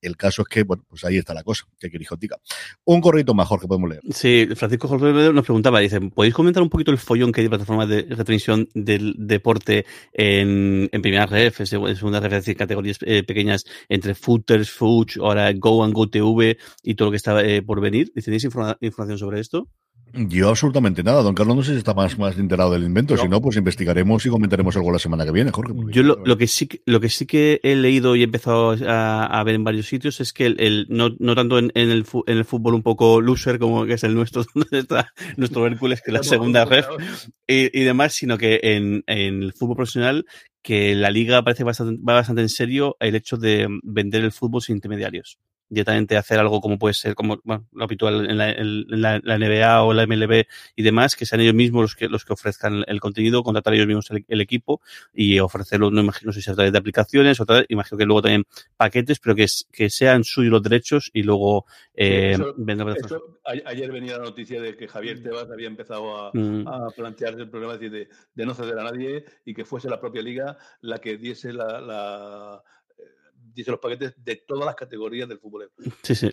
El caso es que, bueno, pues ahí está la cosa, que queréis diga. Un correo más, Jorge, podemos leer. Sí, Francisco Jorge nos preguntaba, dice, ¿podéis comentar un poquito el follón que hay de plataformas de retransmisión del deporte en, en primera ref, en segunda ref, decir, categorías eh, pequeñas entre footers, fooch, ahora Go and Go TV y todo lo que está eh, por venir? ¿Tenéis informa información sobre esto? Yo absolutamente nada. Don Carlos no sé si está más, más enterado del invento. No. Si no, pues investigaremos y comentaremos algo la semana que viene, Jorge. Yo lo, lo, que sí, lo que sí que he leído y he empezado a, a ver en varios sitios es que el, el no, no tanto en, en, el, en el fútbol un poco loser como que es el nuestro, [laughs] donde está nuestro Hércules, que es la segunda ref, y, y demás, sino que en, en el fútbol profesional que la liga parece bastante, va bastante en serio el hecho de vender el fútbol sin intermediarios directamente hacer algo como puede ser como bueno, lo habitual en la, en la, la, NBA o la MLB y demás, que sean ellos mismos los que los que ofrezcan el contenido, contratar ellos mismos el, el equipo y ofrecerlo, no imagino si sea a través de aplicaciones o tal, imagino que luego también paquetes, pero que, que sean suyos los derechos y luego eh, eso, eso, ayer venía la noticia de que Javier Tebas había empezado a, mm. a plantearse el problema de, de, no ceder a nadie y que fuese la propia liga la que diese la, la dice los paquetes de todas las categorías del fútbol. Sí, sí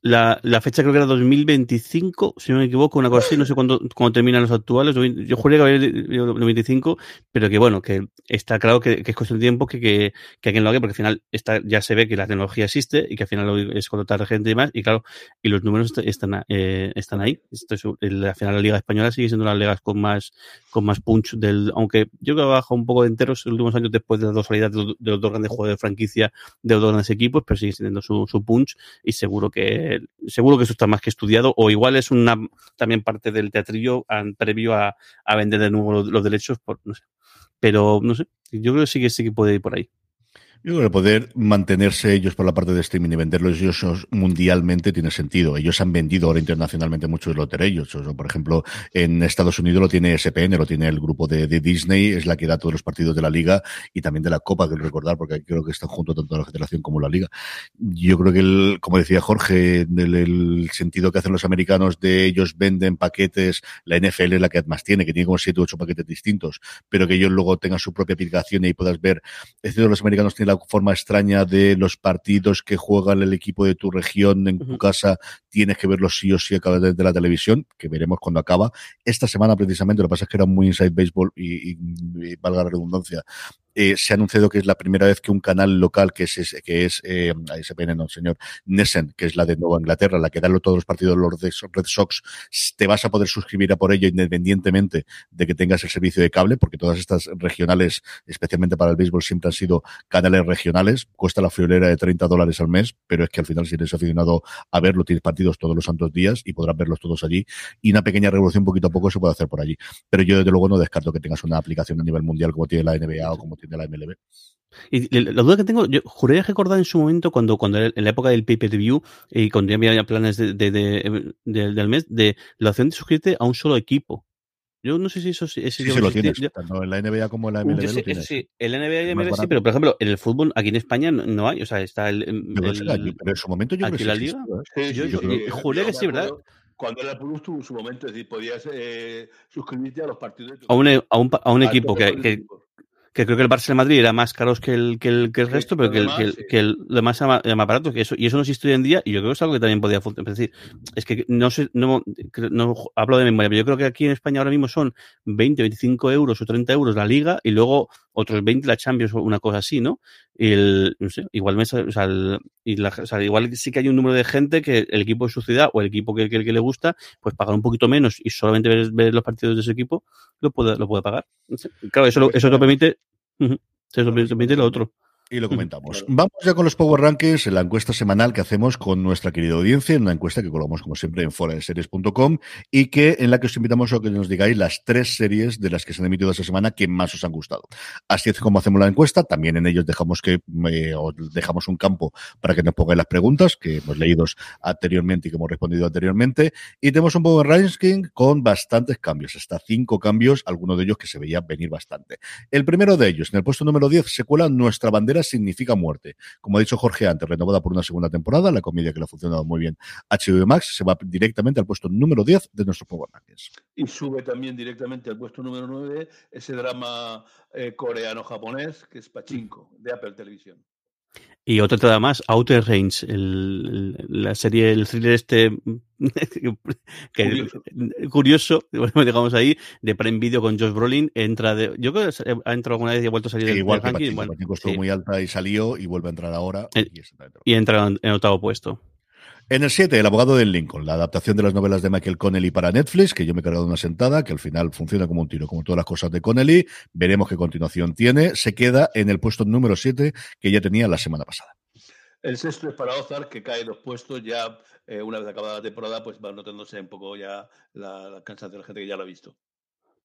la, la, fecha creo que era 2025, si no me equivoco, una cosa así, no sé cuándo, cuándo terminan los actuales, yo juraría que había 2025, pero que bueno, que está claro que, es cuestión de tiempo que, que, que alguien lo haga, porque al final está, ya se ve que la tecnología existe y que al final es contratar gente y demás, y claro, y los números están, eh, están ahí. Esto es, al final la Liga Española sigue siendo una de las ligas con más, con más punch del, aunque yo creo que ha bajado un poco de enteros en los últimos años después de la dosalidad de, los, de los dos grandes juegos de franquicia de los dos grandes equipos, pero sigue teniendo su, su punch y seguro que seguro que eso está más que estudiado, o igual es una también parte del teatrillo previo a, a vender de nuevo los, los derechos, por, no sé. Pero no sé, yo creo que sí que sí que puede ir por ahí. Yo creo que poder mantenerse ellos por la parte de streaming y venderlos ellos mundialmente tiene sentido. Ellos han vendido ahora internacionalmente muchos loterillos. Por ejemplo, en Estados Unidos lo tiene SPN, lo tiene el grupo de, Disney, es la que da todos los partidos de la liga y también de la Copa, quiero recordar, porque creo que están juntos tanto la Federación como la liga. Yo creo que, el, como decía Jorge, el, el, sentido que hacen los americanos de ellos venden paquetes, la NFL es la que más tiene, que tiene como siete u ocho paquetes distintos, pero que ellos luego tengan su propia aplicación y puedas ver, es decir, los americanos tienen la forma extraña de los partidos que juega el equipo de tu región en uh -huh. tu casa, tienes que verlos sí o sí a través de la televisión, que veremos cuando acaba. Esta semana precisamente, lo que pasa es que era muy inside baseball y, y, y valga la redundancia, eh, se ha anunciado que es la primera vez que un canal local que es, que es eh, SPN, no, señor, Nessen, que es la de Nueva Inglaterra, la que da todos los partidos de los Red Sox, te vas a poder suscribir a por ello independientemente de que tengas el servicio de cable, porque todas estas regionales, especialmente para el béisbol, siempre han sido canales regionales. Cuesta la friolera de 30 dólares al mes, pero es que al final si eres aficionado a verlo, tienes partidos todos los santos días y podrás verlos todos allí. Y una pequeña revolución poquito a poco se puede hacer por allí. Pero yo desde luego no descarto que tengas una aplicación a nivel mundial como tiene la NBA o como tiene la MLB. Y la duda que tengo, yo juré recordar en su momento cuando, cuando en la época del pay-per-view y cuando ya había planes de, del mes de la opción de suscribirte a un solo equipo. Yo no sé si eso sí, sí, lo tienes. Tanto en la NBA como en la MLB lo tienes. Sí, en la NBA y MLB sí, pero por ejemplo, en el fútbol aquí en España no, hay. O sea, está el. pero, en su momento yo creo que la liga. ¿eh? yo, yo, juré que sí, ¿verdad? Cuando era Plus tuvo su momento, es decir, podías eh, suscribirte a los partidos. De a, un, a, un, a un equipo que, que, que creo que el Barça de Madrid era más caros que el, que el, que el resto, pero que, el, que, el, que el demás era más barato que eso. Y eso no existe hoy en día, y yo creo que es algo que también podía funcionar. Es decir, es que no sé, no, no hablo de memoria, pero yo creo que aquí en España ahora mismo son 20, 25 euros o 30 euros la liga, y luego otros 20 la Champions o una cosa así, ¿no? Y el, no sé, igual me, o sea, el, y la, o sea, igual sí que hay un número de gente que el equipo de su ciudad o el equipo que, que, que le gusta, pues pagar un poquito menos y solamente ver, ver los partidos de ese equipo, lo puede, lo puede pagar. Claro, eso, lo, eso lo permite se lo permite lo otro. Y lo comentamos. Vamos ya con los Power Rankings, la encuesta semanal que hacemos con nuestra querida audiencia, una encuesta que colgamos como siempre en foradeseries.com y que en la que os invitamos a que nos digáis las tres series de las que se han emitido esta semana que más os han gustado. Así es como hacemos la encuesta, también en ellos dejamos que eh, dejamos un campo para que nos pongáis las preguntas que hemos leído anteriormente y que hemos respondido anteriormente y tenemos un Power Ranking con bastantes cambios, hasta cinco cambios, algunos de ellos que se veía venir bastante. El primero de ellos, en el puesto número 10, se cuela nuestra bandera significa muerte. Como ha dicho Jorge antes, renovada por una segunda temporada, la comedia que le ha funcionado muy bien HBO Max se va directamente al puesto número 10 de nuestro Power. Y sube también directamente al puesto número 9 ese drama eh, coreano-japonés que es Pachinko, de Apple Televisión. Y otra entrada más, Outer Range, el, la serie, el thriller este [laughs] que, curioso. curioso, [laughs] bueno, digamos ahí, de Prime Video con Josh Brolin, entra de, yo creo que ha entrado alguna vez y ha vuelto a salir sí, del, igual del que ranking. Pachinko, bueno, estuvo sí. muy alta y salió y vuelve a entrar ahora. El, y, y, entra en, en octavo puesto. En el 7, El abogado del Lincoln, la adaptación de las novelas de Michael Connelly para Netflix, que yo me he cargado una sentada, que al final funciona como un tiro, como todas las cosas de Connelly. Veremos qué continuación tiene. Se queda en el puesto número 7 que ya tenía la semana pasada. El sexto es para Ozark, que cae dos puestos ya eh, una vez acabada la temporada, pues va notándose un poco ya la, la de la gente que ya lo ha visto.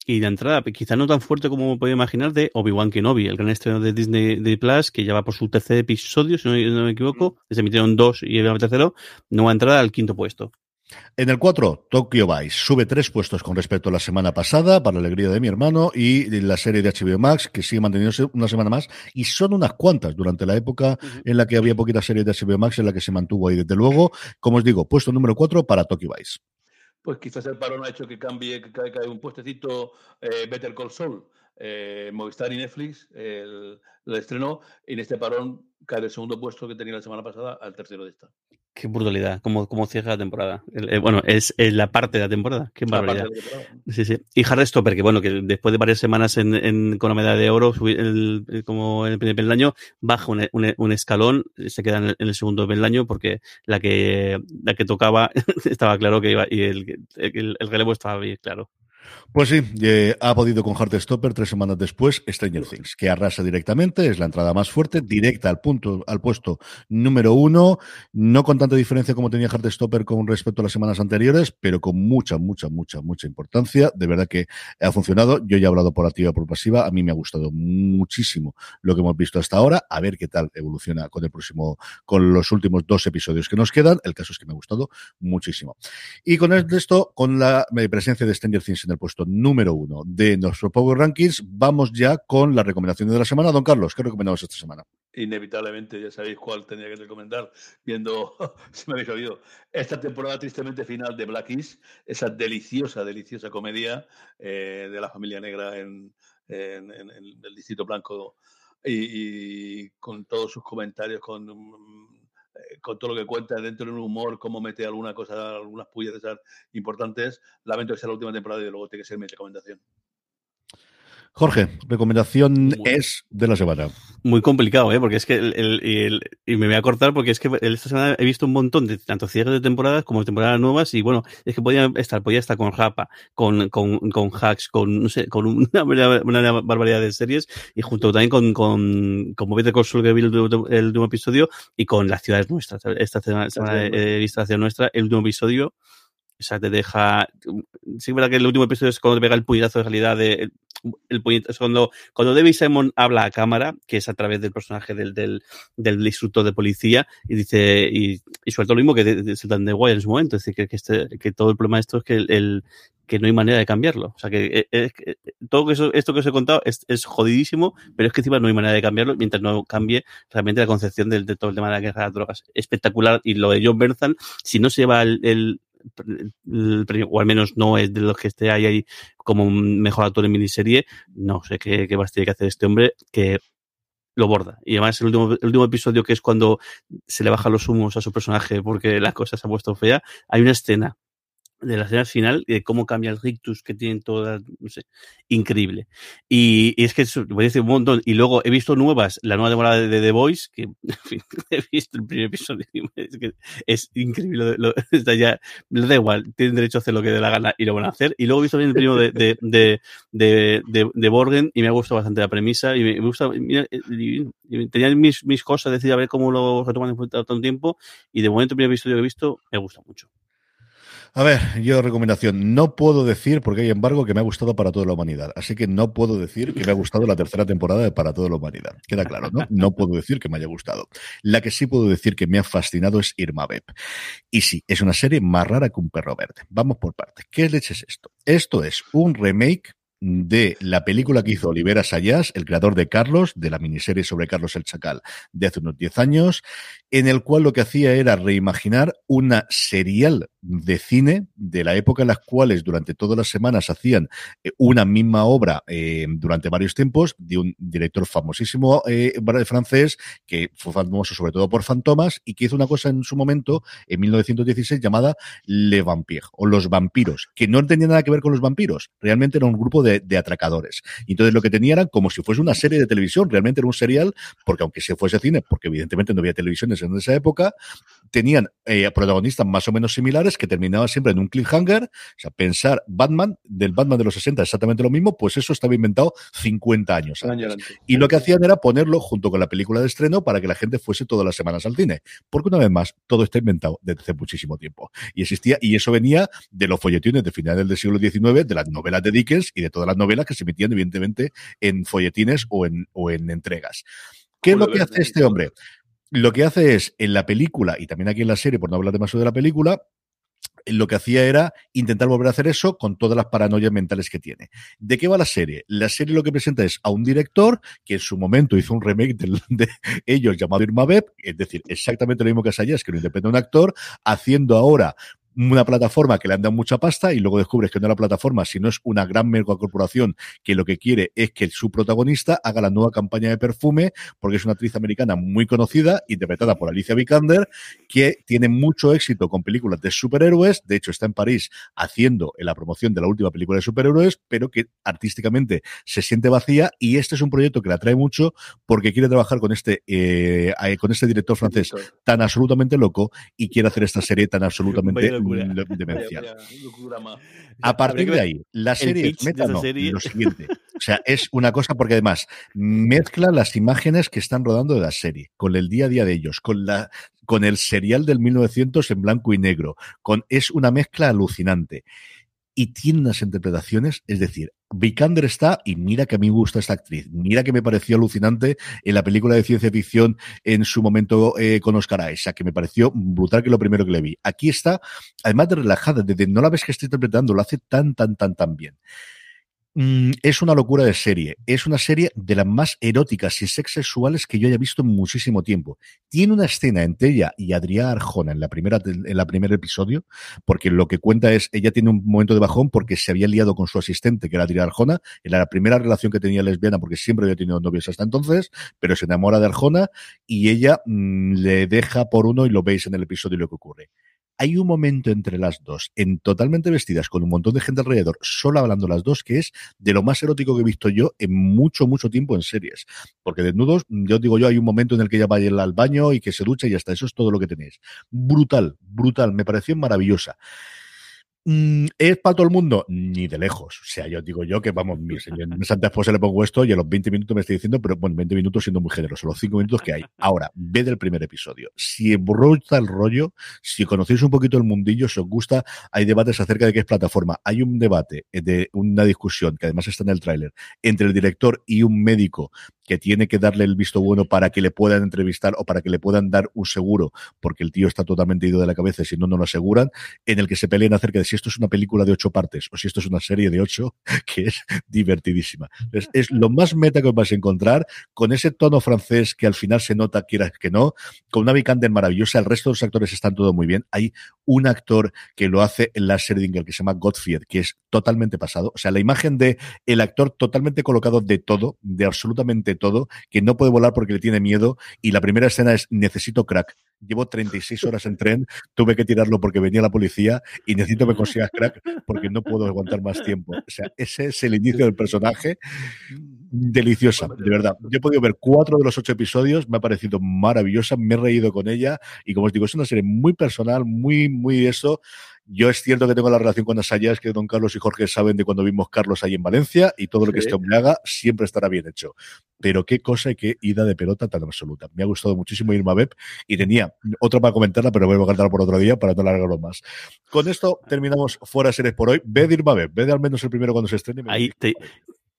Y de entrada, quizá no tan fuerte como podía imaginar, de Obi-Wan Kenobi, el gran estreno de Disney de Plus, que ya va por su tercer episodio, si no, no me equivoco. Se emitieron dos y el tercero. Nueva entrada al quinto puesto. En el 4, Tokyo Vice sube tres puestos con respecto a la semana pasada, para la alegría de mi hermano, y la serie de HBO Max, que sigue manteniéndose una semana más, y son unas cuantas durante la época uh -huh. en la que había poquitas series de HBO Max, en la que se mantuvo ahí desde luego. Como os digo, puesto número 4 para Tokyo Vice. Pues quizás el parón ha hecho que cambie, que caiga un puestecito eh, Better Call Saul. Eh, Movistar y Netflix el, el estreno, en este parón cae del segundo puesto que tenía la semana pasada al tercero de esta. Qué brutalidad, como, como cierra la temporada. El, eh, bueno, es, es, la parte de la temporada. Qué barbaridad. Sí, sí. Y Stopper, que bueno, que después de varias semanas en, en, con la medalla de oro, el, el, como en el primer peldaño, baja un, un, un, escalón, se queda en el, en segundo peldaño, porque la que, la que tocaba [laughs] estaba claro que iba, y el, el, el relevo estaba bien claro. Pues sí, eh, ha podido con Heartstopper tres semanas después Stranger Things, que arrasa directamente, es la entrada más fuerte, directa al punto, al puesto número uno, no con tanta diferencia como tenía Heartstopper con respecto a las semanas anteriores, pero con mucha, mucha, mucha, mucha importancia. De verdad que ha funcionado. Yo ya he hablado por activa y por pasiva. A mí me ha gustado muchísimo lo que hemos visto hasta ahora. A ver qué tal evoluciona con el próximo, con los últimos dos episodios que nos quedan. El caso es que me ha gustado muchísimo. Y con esto, con la presencia de Stranger Things en puesto número uno de nuestro Power Rankings, vamos ya con las recomendaciones de la semana. Don Carlos, ¿qué recomendamos esta semana? Inevitablemente, ya sabéis cuál tenía que recomendar, viendo, [laughs] si me habéis oído, esta temporada tristemente final de Black East, esa deliciosa, deliciosa comedia eh, de la familia negra en, en, el Distrito Blanco y, y, con todos sus comentarios, con eh, con todo lo que cuenta dentro del humor, cómo mete alguna cosa, algunas pullas de esas importantes. Lamento que sea la última temporada y luego tiene que ser mi recomendación. Jorge, recomendación es de la semana. Muy complicado, ¿eh? Porque es que el, el- el- y me voy a cortar porque es que esta semana he visto un montón de tanto cierres de temporadas como temporadas nuevas y bueno, es que podía estar, podía estar con Rapa, con, con, con Hacks, con, no sé, con [laughs] una, una barbaridad de series y junto también con, con, con Movie de Call que vi el, último- el último episodio y con Las ciudades nuestras. Esta semana, semana he visto La ciudad nuestra, el último episodio o sea, te deja. Sí, es verdad que el último episodio es cuando te pega el puñetazo de realidad. De, el, puñetazo, cuando, cuando David Simon habla a cámara, que es a través del personaje del, del, del instructor de policía, y dice. Y, y todo lo mismo que de, de, de, de Guay en su momento. Es decir, que, que, este, que todo el problema de esto es que el, que no hay manera de cambiarlo. O sea, que, es, que todo eso, esto que os he contado es, es, jodidísimo, pero es que encima no hay manera de cambiarlo mientras no cambie realmente la concepción del, de todo el tema de la guerra de las drogas. Espectacular. Y lo de John Bernthal, si no se lleva el, el o al menos no es de los que esté ahí, ahí como mejor actor en miniserie, no sé qué, qué más tiene que hacer este hombre que lo borda. Y además el último, el último episodio que es cuando se le bajan los humos a su personaje porque la cosa se ha puesto fea, hay una escena de la escena final de cómo cambia el rictus que tienen todas, no sé, increíble. Y, es que eso, a decir un montón. Y luego he visto nuevas, la nueva temporada de, de The Voice, que [laughs] en fin, he visto el primer episodio, [laughs] es, increíble. Lo, [laughs] ya, les da igual, tienen derecho a hacer lo que dé la gana y lo van a hacer. Y luego he visto también el primo de, de, de, de, de, Borgen y me ha gustado bastante la premisa y me, me gusta, mira, y, y tenía mis, mis cosas, decir a ver cómo lo retoman en tanto tiempo y de momento el primer episodio que he visto me gusta mucho. A ver, yo recomendación. No puedo decir, porque hay embargo, que me ha gustado para toda la humanidad. Así que no puedo decir que me ha gustado la tercera temporada de Para toda la humanidad. Queda claro, ¿no? No puedo decir que me haya gustado. La que sí puedo decir que me ha fascinado es Irma Beb. Y sí, es una serie más rara que un perro verde. Vamos por partes. ¿Qué leche es esto? Esto es un remake de la película que hizo Olivera Sayas, el creador de Carlos, de la miniserie sobre Carlos el Chacal de hace unos 10 años, en el cual lo que hacía era reimaginar una serial de cine de la época en las cuales durante todas las semanas hacían eh, una misma obra eh, durante varios tiempos de un director famosísimo eh, francés que fue famoso sobre todo por Fantomas y que hizo una cosa en su momento en 1916 llamada Le Vampire o Los Vampiros, que no tenía nada que ver con los vampiros, realmente era un grupo de, de atracadores. Y entonces lo que tenía era como si fuese una serie de televisión, realmente era un serial, porque aunque se fuese cine, porque evidentemente no había televisiones en esa época, tenían eh, protagonistas más o menos similares que terminaban siempre en un cliffhanger, o sea, pensar Batman, del Batman de los 60 exactamente lo mismo, pues eso estaba inventado 50 años antes. Y lo que hacían era ponerlo junto con la película de estreno para que la gente fuese todas las semanas al cine, porque una vez más, todo está inventado desde hace muchísimo tiempo. Y existía, y eso venía de los folletines de finales del siglo XIX, de las novelas de Dickens y de todas las novelas que se emitían evidentemente en folletines o en, o en entregas. ¿Qué es lo que hace este hombre? Lo que hace es, en la película, y también aquí en la serie, por no hablar demasiado de la película, lo que hacía era intentar volver a hacer eso con todas las paranoias mentales que tiene. ¿De qué va la serie? La serie lo que presenta es a un director que en su momento hizo un remake de, [laughs] de ellos llamado Irma Beb, es decir, exactamente lo mismo que Sayas, que lo interpreta un actor, haciendo ahora una plataforma que le han dado mucha pasta y luego descubres que no es la plataforma, sino es una gran megacorporación que lo que quiere es que su protagonista haga la nueva campaña de perfume, porque es una actriz americana muy conocida, interpretada por Alicia Vikander, que tiene mucho éxito con películas de superhéroes, de hecho está en París haciendo la promoción de la última película de superhéroes, pero que artísticamente se siente vacía. Y este es un proyecto que la atrae mucho porque quiere trabajar con este, eh, con este director francés tan absolutamente loco y quiere hacer esta serie tan absolutamente [laughs] demencial. A partir de ahí, la serie meta no, serie. lo [laughs] siguiente. O sea, es una cosa porque además mezcla las imágenes que están rodando de la serie, con el día a día de ellos, con la con el serial del 1900 en blanco y negro, con es una mezcla alucinante y tiene unas interpretaciones, es decir, Vikander está, y mira que a mí me gusta esta actriz, mira que me pareció alucinante en la película de ciencia ficción en su momento eh, con Oscar Isaac, que me pareció brutal que lo primero que le vi. Aquí está, además de relajada, desde no la ves que está interpretando, lo hace tan, tan, tan, tan bien. Mm, es una locura de serie. Es una serie de las más eróticas y sex sexuales que yo haya visto en muchísimo tiempo. Tiene una escena entre ella y Adriana Arjona en la primera, en la primer episodio, porque lo que cuenta es, ella tiene un momento de bajón porque se había liado con su asistente, que era Adriana Arjona, era la primera relación que tenía lesbiana porque siempre había tenido novios hasta entonces, pero se enamora de Arjona y ella mmm, le deja por uno y lo veis en el episodio lo que ocurre hay un momento entre las dos, en totalmente vestidas, con un montón de gente alrededor, solo hablando las dos, que es de lo más erótico que he visto yo en mucho, mucho tiempo en series. Porque desnudos, yo digo yo, hay un momento en el que ella va al baño y que se ducha y hasta eso es todo lo que tenéis. Brutal, brutal, me pareció maravillosa. Mm, ¿Es para todo el mundo? Ni de lejos. O sea, yo digo yo que vamos, mi señor, después se le pongo esto y a los 20 minutos me estoy diciendo, pero bueno, 20 minutos siendo muy generoso, los 5 minutos que hay. Ahora, ve del primer episodio. Si gusta el rollo, si conocéis un poquito el mundillo, si os gusta, hay debates acerca de qué es plataforma. Hay un debate de una discusión que además está en el tráiler entre el director y un médico que tiene que darle el visto bueno para que le puedan entrevistar o para que le puedan dar un seguro, porque el tío está totalmente ido de la cabeza y si no, no lo aseguran, en el que se peleen acerca de si esto es una película de ocho partes o si esto es una serie de ocho, [laughs] que es divertidísima. Es, lo más meta que os vais a encontrar, con ese tono francés que al final se nota, quieras que no, con una Vikander maravillosa, el resto de los actores están todo muy bien. Hay un actor que lo hace en la Serdinger, que se llama Godfried, que es totalmente pasado. O sea, la imagen de el actor totalmente colocado de todo, de absolutamente todo, que no puede volar porque le tiene miedo. Y la primera escena es necesito crack. Llevo 36 [laughs] horas en tren, tuve que tirarlo porque venía la policía y necesito que consigas crack porque no puedo aguantar más tiempo. O sea, ese es el inicio del personaje. Deliciosa, de verdad. Yo he podido ver cuatro de los ocho episodios, me ha parecido maravillosa, me he reído con ella y como os digo, es una serie muy personal, muy, muy eso. Yo es cierto que tengo la relación con Asayas, que don Carlos y Jorge saben de cuando vimos Carlos ahí en Valencia y todo lo que este hombre haga siempre estará bien hecho. Pero qué cosa y qué ida de pelota tan absoluta. Me ha gustado muchísimo Irma Beb y tenía otra para comentarla, pero voy a guardarla por otro día para no alargarlo más. Con esto terminamos fuera series por hoy. Ve de Irma Beb, ve de al menos el primero cuando se estrene. Ahí te,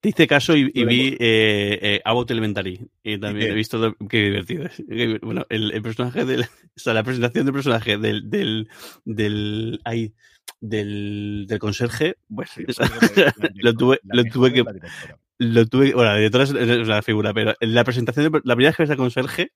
te hice caso y, vi eh, eh, Abbott Elementary. Y [laughs] también he visto qué divertido. [laughs] Bueno, el, personaje del. O sea, la presentación del personaje del. del. del. Ahí, del, del conserje. Bueno, [laughs] lo tuve, lo tuve que. Lo tuve, bueno, la directora es la figura, pero la presentación, de, la primera vez que ves a conserje,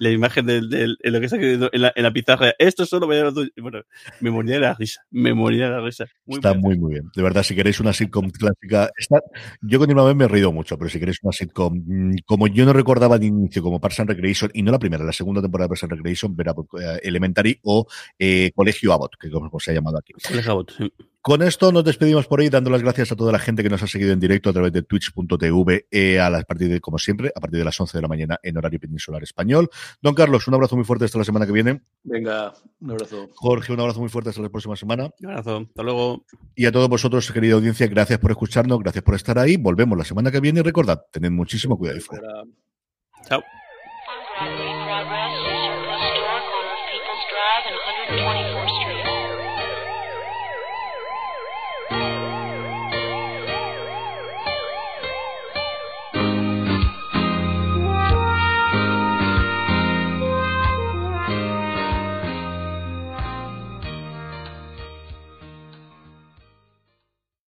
la imagen de, lo que está escribiendo en la, en la pizarra. Esto solo me Bueno, me moría de la risa. Me moría de la risa. está muy, muy bien. De verdad, si queréis una sitcom clásica. Está, yo con vez me he reído mucho, pero si queréis una sitcom, mm, como yo no recordaba de inicio, como Parks and Recreation, y no la primera, la segunda temporada de Parks and Recreation, eh, Elementary o eh, Colegio Abbott, que como se ha llamado aquí. Colegio Abbott, sí. Con esto nos despedimos por ahí, dando las gracias a toda la gente que nos ha seguido en directo a través de twitch.tv eh, a las partir de, como siempre, a partir de las 11 de la mañana en horario peninsular español. Don Carlos, un abrazo muy fuerte hasta la semana que viene. Venga, un abrazo. Jorge, un abrazo muy fuerte hasta la próxima semana. Un abrazo, hasta luego. Y a todos vosotros, querida audiencia, gracias por escucharnos, gracias por estar ahí. Volvemos la semana que viene y recordad, tened muchísimo cuidado y fuera. Chao.